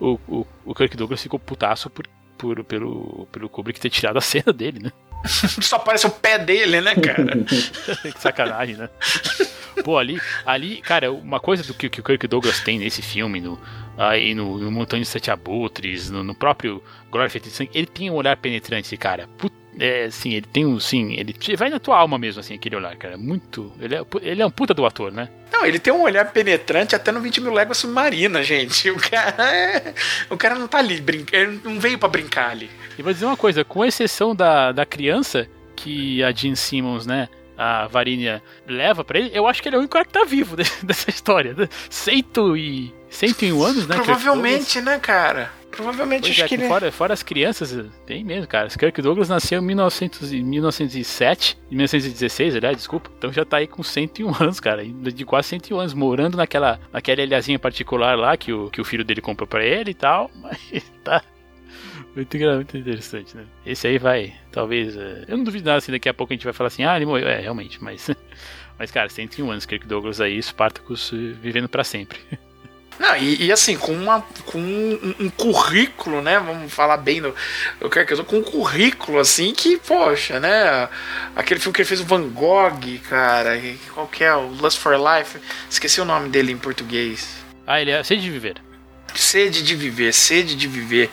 o, o, o Kirk Douglas ficou putaço por, por, pelo, pelo Kubrick ter tirado a cena dele, né? *laughs* Só aparece o pé dele, né, cara? *laughs* que sacanagem, né? *laughs* Pô, ali, ali, cara, uma coisa do que, que o Kirk Douglas tem nesse filme, no, aí no, no Montanha de Sete Abutres, no, no próprio Glória Feita de Sangue, ele tem um olhar penetrante, cara. Puta é, sim, ele tem um. Sim, ele vai na tua alma mesmo, assim, aquele olhar, cara. Muito. Ele é, ele é um puta do ator, né? Não, ele tem um olhar penetrante até no 20 mil léguas submarina, gente. O cara é, O cara não tá ali, brinca, ele não veio para brincar ali. E vou dizer uma coisa, com exceção da, da criança, que a Jean Simmons, né? A Varinha leva para ele, eu acho que ele é o único cara que tá vivo *laughs* dessa história. Cento e. 101 anos, né? Provavelmente, né, cara? Provavelmente pois acho é, que ele... fora, fora as crianças, tem mesmo, cara. Kirk Douglas nasceu em 1900, 1907, 1916, aliás, desculpa. Então já tá aí com 101 *laughs* anos, cara. De quase 101 anos, morando naquela, naquela ilhazinha particular lá que o, que o filho dele comprou pra ele e tal. *laughs* Mas tá muito, muito interessante, né? Esse aí vai, talvez. É, eu não duvido nada assim, daqui a pouco a gente vai falar assim, ah, ele morreu. É, realmente, mas. *laughs* Mas, cara, 101 anos, Kirk Douglas aí, Spartacus eh, vivendo para sempre. *laughs* Não, e, e, assim, com, uma, com um, um, currículo, né? Vamos falar bem do. Eu quero que eu tô com um currículo assim que, poxa, né? Aquele filme que ele fez o Van Gogh, cara. Qual que é? O Lust for Life. Esqueci o nome dele em português. Ah, ele é Sede de Viver. Sede de Viver, Sede de Viver.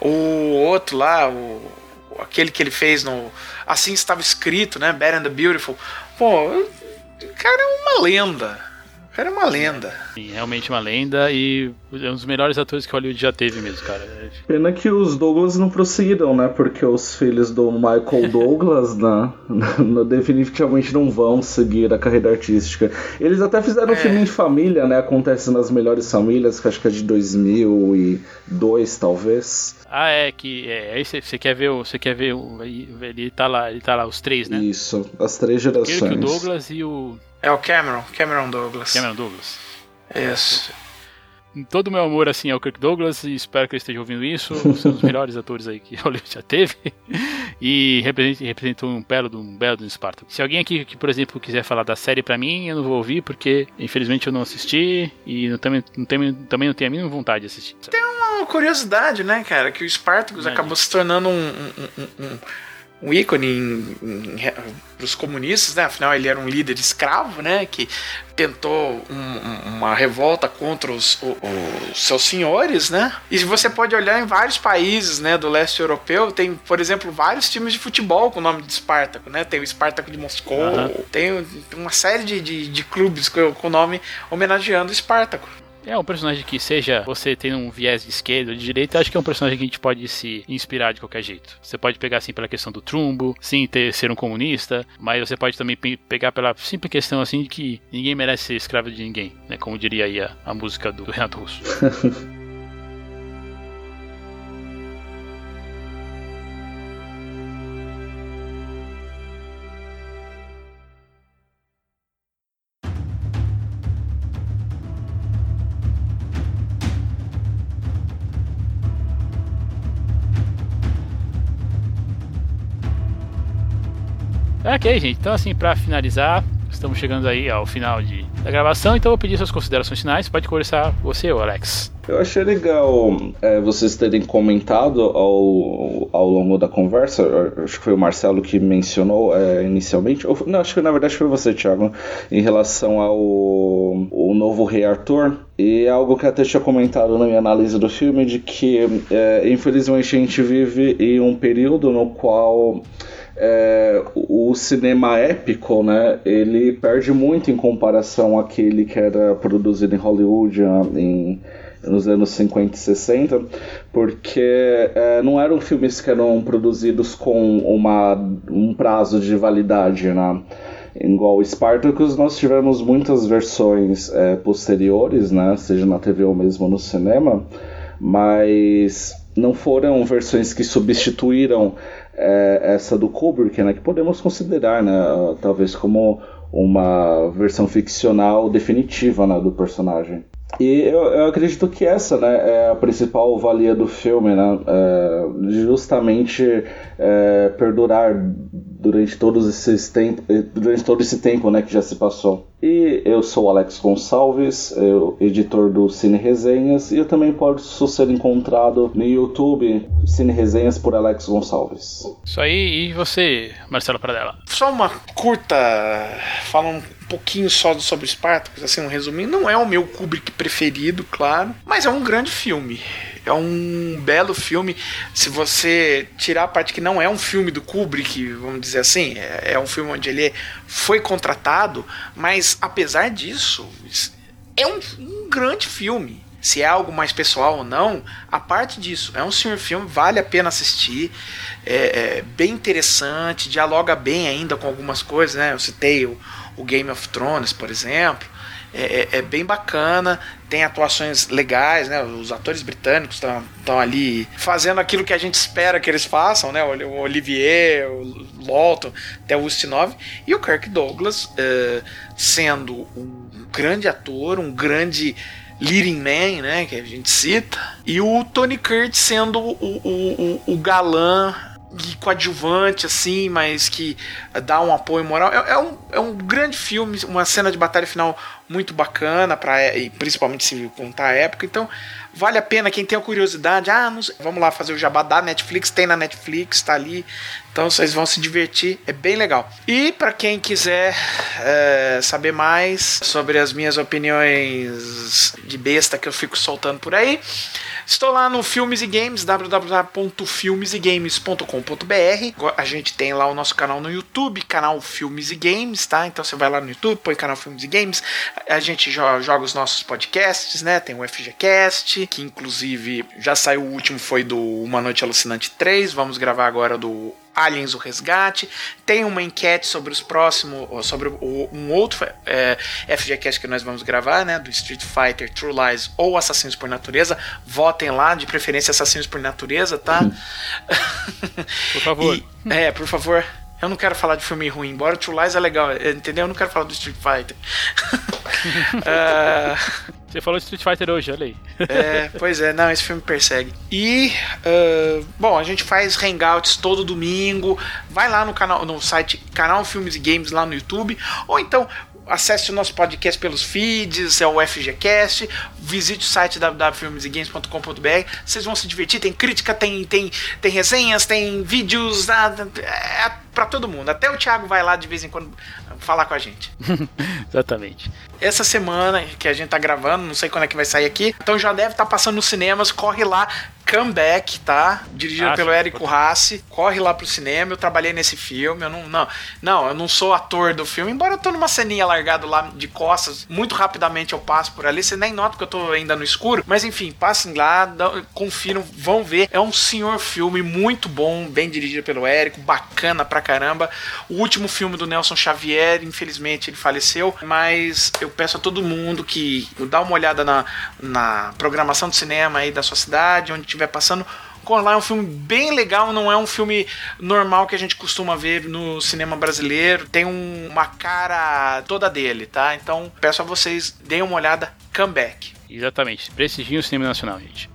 O outro lá, o, aquele que ele fez no. Assim estava escrito, né? Bad and the Beautiful. Pô, o cara é uma lenda era uma lenda. Sim, realmente uma lenda e é um dos melhores atores que Hollywood já teve mesmo, cara. Pena que os Douglas não prosseguiram, né? Porque os filhos do Michael *laughs* Douglas, né? *laughs* definitivamente não vão seguir a carreira artística. Eles até fizeram é. um filme em família, né? Acontece nas melhores famílias, que acho que é de 2002, talvez. Ah, é que é, aí você quer ver o você quer ver o ele tá lá, ele tá lá os três, né? Isso, as três gerações. o Douglas e o é o Cameron, Cameron Douglas. Cameron Douglas. Isso. Todo o meu amor assim ao Kirk Douglas e espero que ele esteja ouvindo isso. São os *laughs* melhores atores aí que *laughs* Hollywood já teve. E representou um belo um belo do Spartacus. Se alguém aqui que, por exemplo, quiser falar da série para mim, eu não vou ouvir porque infelizmente eu não assisti e não, também, não tenho, também não tenho a mínima vontade de assistir. Tem uma curiosidade, né, cara, que o Spartacus é. acabou se tornando um, um, um um ícone para os comunistas, né? Afinal, ele era um líder escravo, né? Que tentou um, uma revolta contra os, os, os, seus senhores, né? E você pode olhar em vários países, né? Do leste europeu, tem, por exemplo, vários times de futebol com o nome de Espartaco, né? Tem o Espartaco de Moscou, uhum. tem uma série de, de, de clubes com o nome homenageando o Espartaco. É um personagem que, seja você tendo um viés de esquerda ou de direita, acho que é um personagem que a gente pode se inspirar de qualquer jeito. Você pode pegar assim pela questão do trumbo, sim, ter, ser um comunista, mas você pode também pegar pela simples questão assim de que ninguém merece ser escravo de ninguém, né? Como diria aí a, a música do Renato Russo. *laughs* Ok, gente. Então, assim, para finalizar, estamos chegando aí ao final de, da gravação, então eu vou pedir suas considerações finais. Pode começar você, Alex. Eu achei legal é, vocês terem comentado ao, ao longo da conversa, acho que foi o Marcelo que mencionou é, inicialmente, ou, não, acho que na verdade foi você, Thiago, em relação ao o novo Rei Arthur, e é algo que até tinha comentado na minha análise do filme, de que é, infelizmente a gente vive em um período no qual é, o cinema épico, né, ele perde muito em comparação àquele que era produzido em Hollywood ah, em, nos anos 50 e 60, porque é, não eram filmes que eram produzidos com uma, um prazo de validade, né? Igual Spartacus, nós tivemos muitas versões é, posteriores, né? Seja na TV ou mesmo no cinema, mas não foram versões que substituíram é, essa do Kubrick, né, que podemos considerar, né, talvez como uma versão ficcional definitiva né, do personagem. E eu, eu, acredito que essa né, é a principal valia do filme, né, é, justamente é, perdurar durante todos esses tempos, eh, durante todo esse tempo, né, que já se passou. E eu sou Alex Gonçalves, eu, editor do Cine Resenhas, e eu também posso ser encontrado no YouTube Cine Resenhas por Alex Gonçalves. Isso aí, e você, Marcelo Pradella? Só uma curta, falando um pouquinho só sobre Spartacus, assim, um resuminho. Não é o meu Kubrick preferido, claro, mas é um grande filme. É um belo filme. Se você tirar a parte que não é um filme do Kubrick, vamos dizer assim, é, é um filme onde ele foi contratado, mas apesar disso, é um, um grande filme se é algo mais pessoal ou não, a parte disso, é um senhor filme, vale a pena assistir, é, é, bem interessante, dialoga bem ainda com algumas coisas, né? Eu citei o, o Game of Thrones, por exemplo, é, é, é, bem bacana, tem atuações legais, né? Os atores britânicos estão ali fazendo aquilo que a gente espera que eles façam, né? O Olivier, o Lawton, até o Ustinov, e o Kirk Douglas uh, sendo um grande ator, um grande leading man, né? Que a gente cita, e o Tony Curtis sendo o, o, o, o galã coadjuvante, assim, mas que dá um apoio moral. É, é, um, é um grande filme, uma cena de batalha final muito bacana, pra, e principalmente se contar a época. Então, vale a pena quem tem a curiosidade. Ah, sei, vamos lá fazer o jabá da Netflix, tem na Netflix, tá ali. Então vocês vão se divertir, é bem legal. E para quem quiser é, saber mais sobre as minhas opiniões de besta que eu fico soltando por aí. Estou lá no Filmes e Games, www.filmesegames.com.br. A gente tem lá o nosso canal no YouTube, canal Filmes e Games, tá? Então você vai lá no YouTube, põe canal Filmes e Games. A gente joga os nossos podcasts, né? Tem o FGCast, que inclusive já saiu o último, foi do Uma Noite Alucinante 3. Vamos gravar agora do Aliens o Resgate. Tem uma enquete sobre os próximos, sobre o, um outro é, FGCast que nós vamos gravar, né? Do Street Fighter, True Lies ou Assassinos por Natureza. Votem lá, de preferência Assassinos por Natureza, tá? *laughs* Por favor. E, é, por favor. Eu não quero falar de filme ruim, embora True Lies é legal, entendeu? Eu não quero falar do Street Fighter. uh... *laughs* Você falou de Street Fighter hoje, olha aí. é, pois é, não, esse filme persegue. E, uh, bom, a gente faz hangouts todo domingo. Vai lá no canal, no site Canal Filmes e Games lá no YouTube. Ou então, acesse o nosso podcast pelos feeds, é o FGCast, visite o site www.filmesegames.com.br, vocês vão se divertir, tem crítica, tem, tem, tem resenhas, tem vídeos, é para todo mundo. Até o Thiago vai lá de vez em quando falar com a gente. *laughs* Exatamente. Essa semana que a gente tá gravando, não sei quando é que vai sair aqui, então já deve estar tá passando nos cinemas, corre lá, Comeback, tá? Dirigido ah, pelo Érico Rassi. Corre lá pro cinema. Eu trabalhei nesse filme. Eu não, não, não, eu não sou ator do filme, embora eu tô numa ceninha largado lá de costas. Muito rapidamente eu passo por ali. Você nem nota que eu tô ainda no escuro. Mas enfim, passem lá, confiram, vão ver. É um senhor filme muito bom, bem dirigido pelo Érico, bacana pra caramba. O último filme do Nelson Xavier, infelizmente ele faleceu. Mas eu peço a todo mundo que dá uma olhada na, na programação do cinema aí da sua cidade, onde estiver passando. Colar é um filme bem legal, não é um filme normal que a gente costuma ver no cinema brasileiro. Tem um, uma cara toda dele, tá? Então peço a vocês, deem uma olhada. Comeback. Exatamente. Prestigiem o cinema nacional, gente.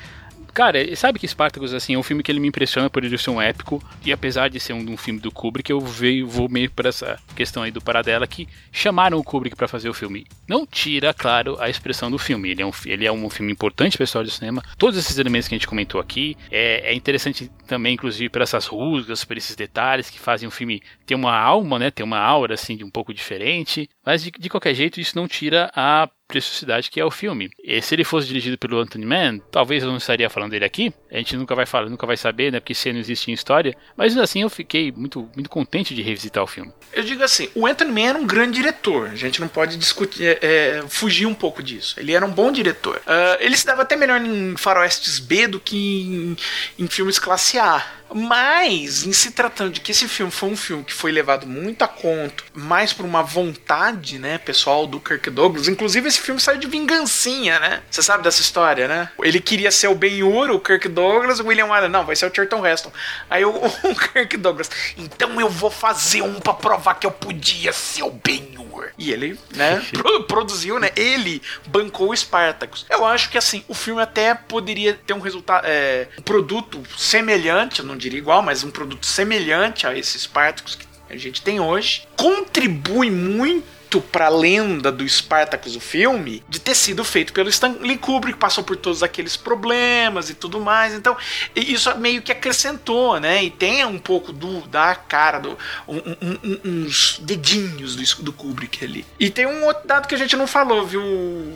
Cara, sabe que Spartacus, assim, é um filme que ele me impressiona por ele ser um épico, e apesar de ser um, um filme do Kubrick, eu veio, vou meio por essa questão aí do Paradela, que chamaram o Kubrick para fazer o filme. Não tira, claro, a expressão do filme. Ele é um, ele é um filme importante para a história do cinema. Todos esses elementos que a gente comentou aqui, é, é interessante também, inclusive, por essas rusgas, por esses detalhes que fazem o filme ter uma alma, né, ter uma aura, assim, de um pouco diferente. Mas, de, de qualquer jeito, isso não tira a preciosidade que é o filme. E se ele fosse dirigido pelo Anthony Mann, talvez eu não estaria falando dele aqui. A gente nunca vai falar, nunca vai saber, né? Porque se não existe em história. Mas assim eu fiquei muito, muito contente de revisitar o filme. Eu digo assim, o Anthony Mann era um grande diretor. A gente não pode discutir, é, é, fugir um pouco disso. Ele era um bom diretor. Uh, ele se dava até melhor em faroestes B do que em, em filmes classe A. Mas, em se tratando de que esse filme foi um filme que foi levado muito a conto, mais por uma vontade, né, pessoal do Kirk Douglas. Inclusive, esse filme saiu de vingancinha, né? Você sabe dessa história, né? Ele queria ser o Ben-Hur, o Kirk Douglas, o William Wyler, não, vai ser o Charlton Heston. Aí o, *laughs* o Kirk Douglas, então eu vou fazer um pra provar que eu podia ser o Ben-Hur. E ele, né, *laughs* produziu, né? Ele bancou o Spartacus. Eu acho que, assim, o filme até poderia ter um resultado, é, um produto semelhante, não diria igual, mas um produto semelhante a esse Spartacus que a gente tem hoje, contribui muito muito pra lenda do Spartacus, o filme, de ter sido feito pelo Stanley Kubrick, passou por todos aqueles problemas e tudo mais. Então, isso meio que acrescentou, né? E tem um pouco do da cara, do, um, um, uns dedinhos do, do Kubrick ali. E tem um outro dado que a gente não falou, viu,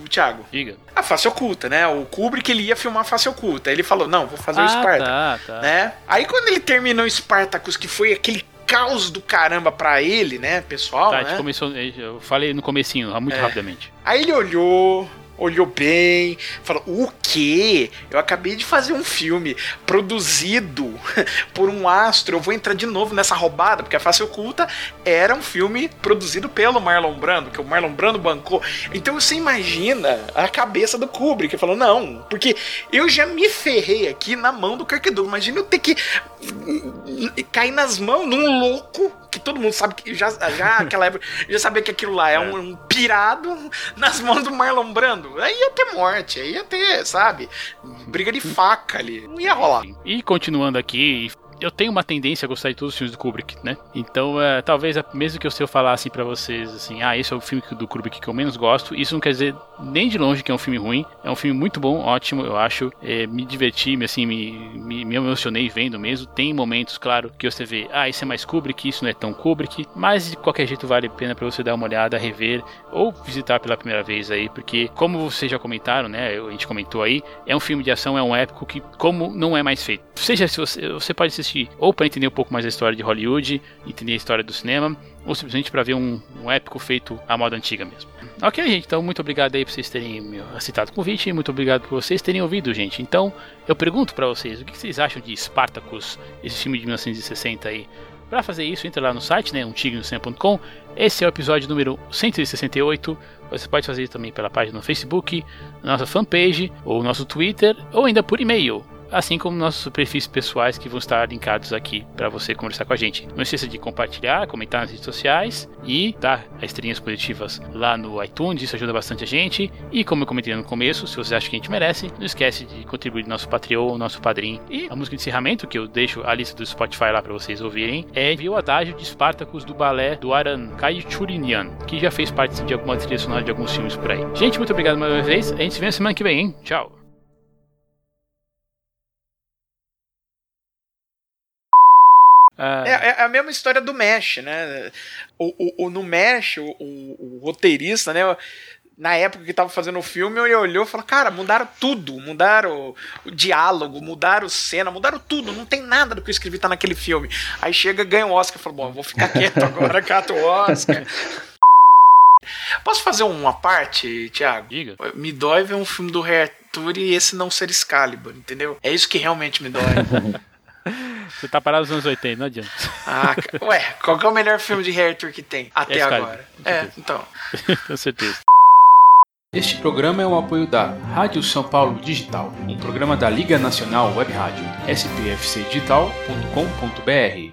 Thiago? Diga. A face oculta, né? O Kubrick ele ia filmar a face oculta. Ele falou: não, vou fazer ah, o Spartacus. Tá, tá. Né? Aí quando ele terminou o Spartacus, que foi aquele caos do caramba pra ele, né, pessoal? Tá, né? começou, eu falei no comecinho, muito é. rapidamente. Aí ele olhou, olhou bem, falou: O quê? Eu acabei de fazer um filme produzido *laughs* por um astro. Eu vou entrar de novo nessa roubada, porque a Face Oculta era um filme produzido pelo Marlon Brando, que o Marlon Brando bancou. Então você imagina a cabeça do Kubrick, que falou: Não, porque eu já me ferrei aqui na mão do Kirk Douglas. Imagina eu ter que cair nas mãos num louco que todo mundo sabe que já, já naquela época já sabia que aquilo lá é, é. Um, um, pirado nas mãos do Marlon Brando. Aí ia ter morte, aí ia ter, sabe? Briga de faca ali. Não ia rolar. E continuando aqui, eu tenho uma tendência a gostar de todos os filmes do Kubrick, né? Então, é, talvez, mesmo que eu, se eu falar assim pra vocês, assim, ah, esse é o filme do Kubrick que eu menos gosto, isso não quer dizer nem de longe que é um filme ruim. É um filme muito bom, ótimo, eu acho. É, me diverti, me, assim, me, me, me, emocionei vendo mesmo. Tem momentos, claro, que você vê, ah, isso é mais Kubrick, isso não é tão Kubrick, mas de qualquer jeito vale a pena para você dar uma olhada, rever ou visitar pela primeira vez aí, porque, como vocês já comentaram, né? A gente comentou aí, é um filme de ação, é um épico que, como não é mais feito. Seja se você, você pode assistir ou para entender um pouco mais a história de Hollywood, entender a história do cinema, ou simplesmente para ver um, um, épico feito à moda antiga mesmo. Ok, gente, então muito obrigado aí por vocês terem aceitado o convite muito obrigado por vocês terem ouvido, gente. Então, eu pergunto para vocês, o que vocês acham de Spartacus, esse filme de 1960 aí? Para fazer isso, entre lá no site, né, umtigrenoscena.com. Esse é o episódio número 168. Você pode fazer também pela página no Facebook, nossa fanpage, ou nosso Twitter, ou ainda por e-mail assim como nossos perfis pessoais que vão estar linkados aqui para você conversar com a gente. Não esqueça de compartilhar, comentar nas redes sociais e dar as estrelinhas positivas lá no iTunes, isso ajuda bastante a gente. E como eu comentei no começo, se você acha que a gente merece, não esquece de contribuir no nosso Patreon, nosso padrinho. E a música de encerramento, que eu deixo a lista do Spotify lá para vocês ouvirem, é o Adágio de Spartacus do balé do Aran Kaichurinian, que já fez parte de alguma trilha sonora de alguns filmes por aí. Gente, muito obrigado mais uma vez. A gente se vê na semana que vem, hein? Tchau! Ah. É, é, a mesma história do Mesh, né? O, o, o no Mesh, o, o, o, roteirista, né? Na época que tava fazendo o filme, ele olhou e falou: Cara, mudaram tudo. Mudaram o, diálogo, mudaram cena, mudaram tudo. Não tem nada do que eu escrevi tá naquele filme. Aí chega, ganha o Oscar e fala: Bom, eu vou ficar quieto *laughs* agora, cato o Oscar. Posso fazer uma parte, Thiago? Diga. Me dói ver um filme do Rei Arthur e esse não ser Excalibur, entendeu? É isso que realmente me dói. *laughs* Você tá parado nos anos 80, não adianta. Ah, ué, qual é o melhor filme de Rei Arthur que tem até agora? É, então. *laughs* Com certeza. Este programa é o apoio da Rádio São Paulo Digital, um programa da Liga Nacional Web Rádio, spfcdigital.com.br.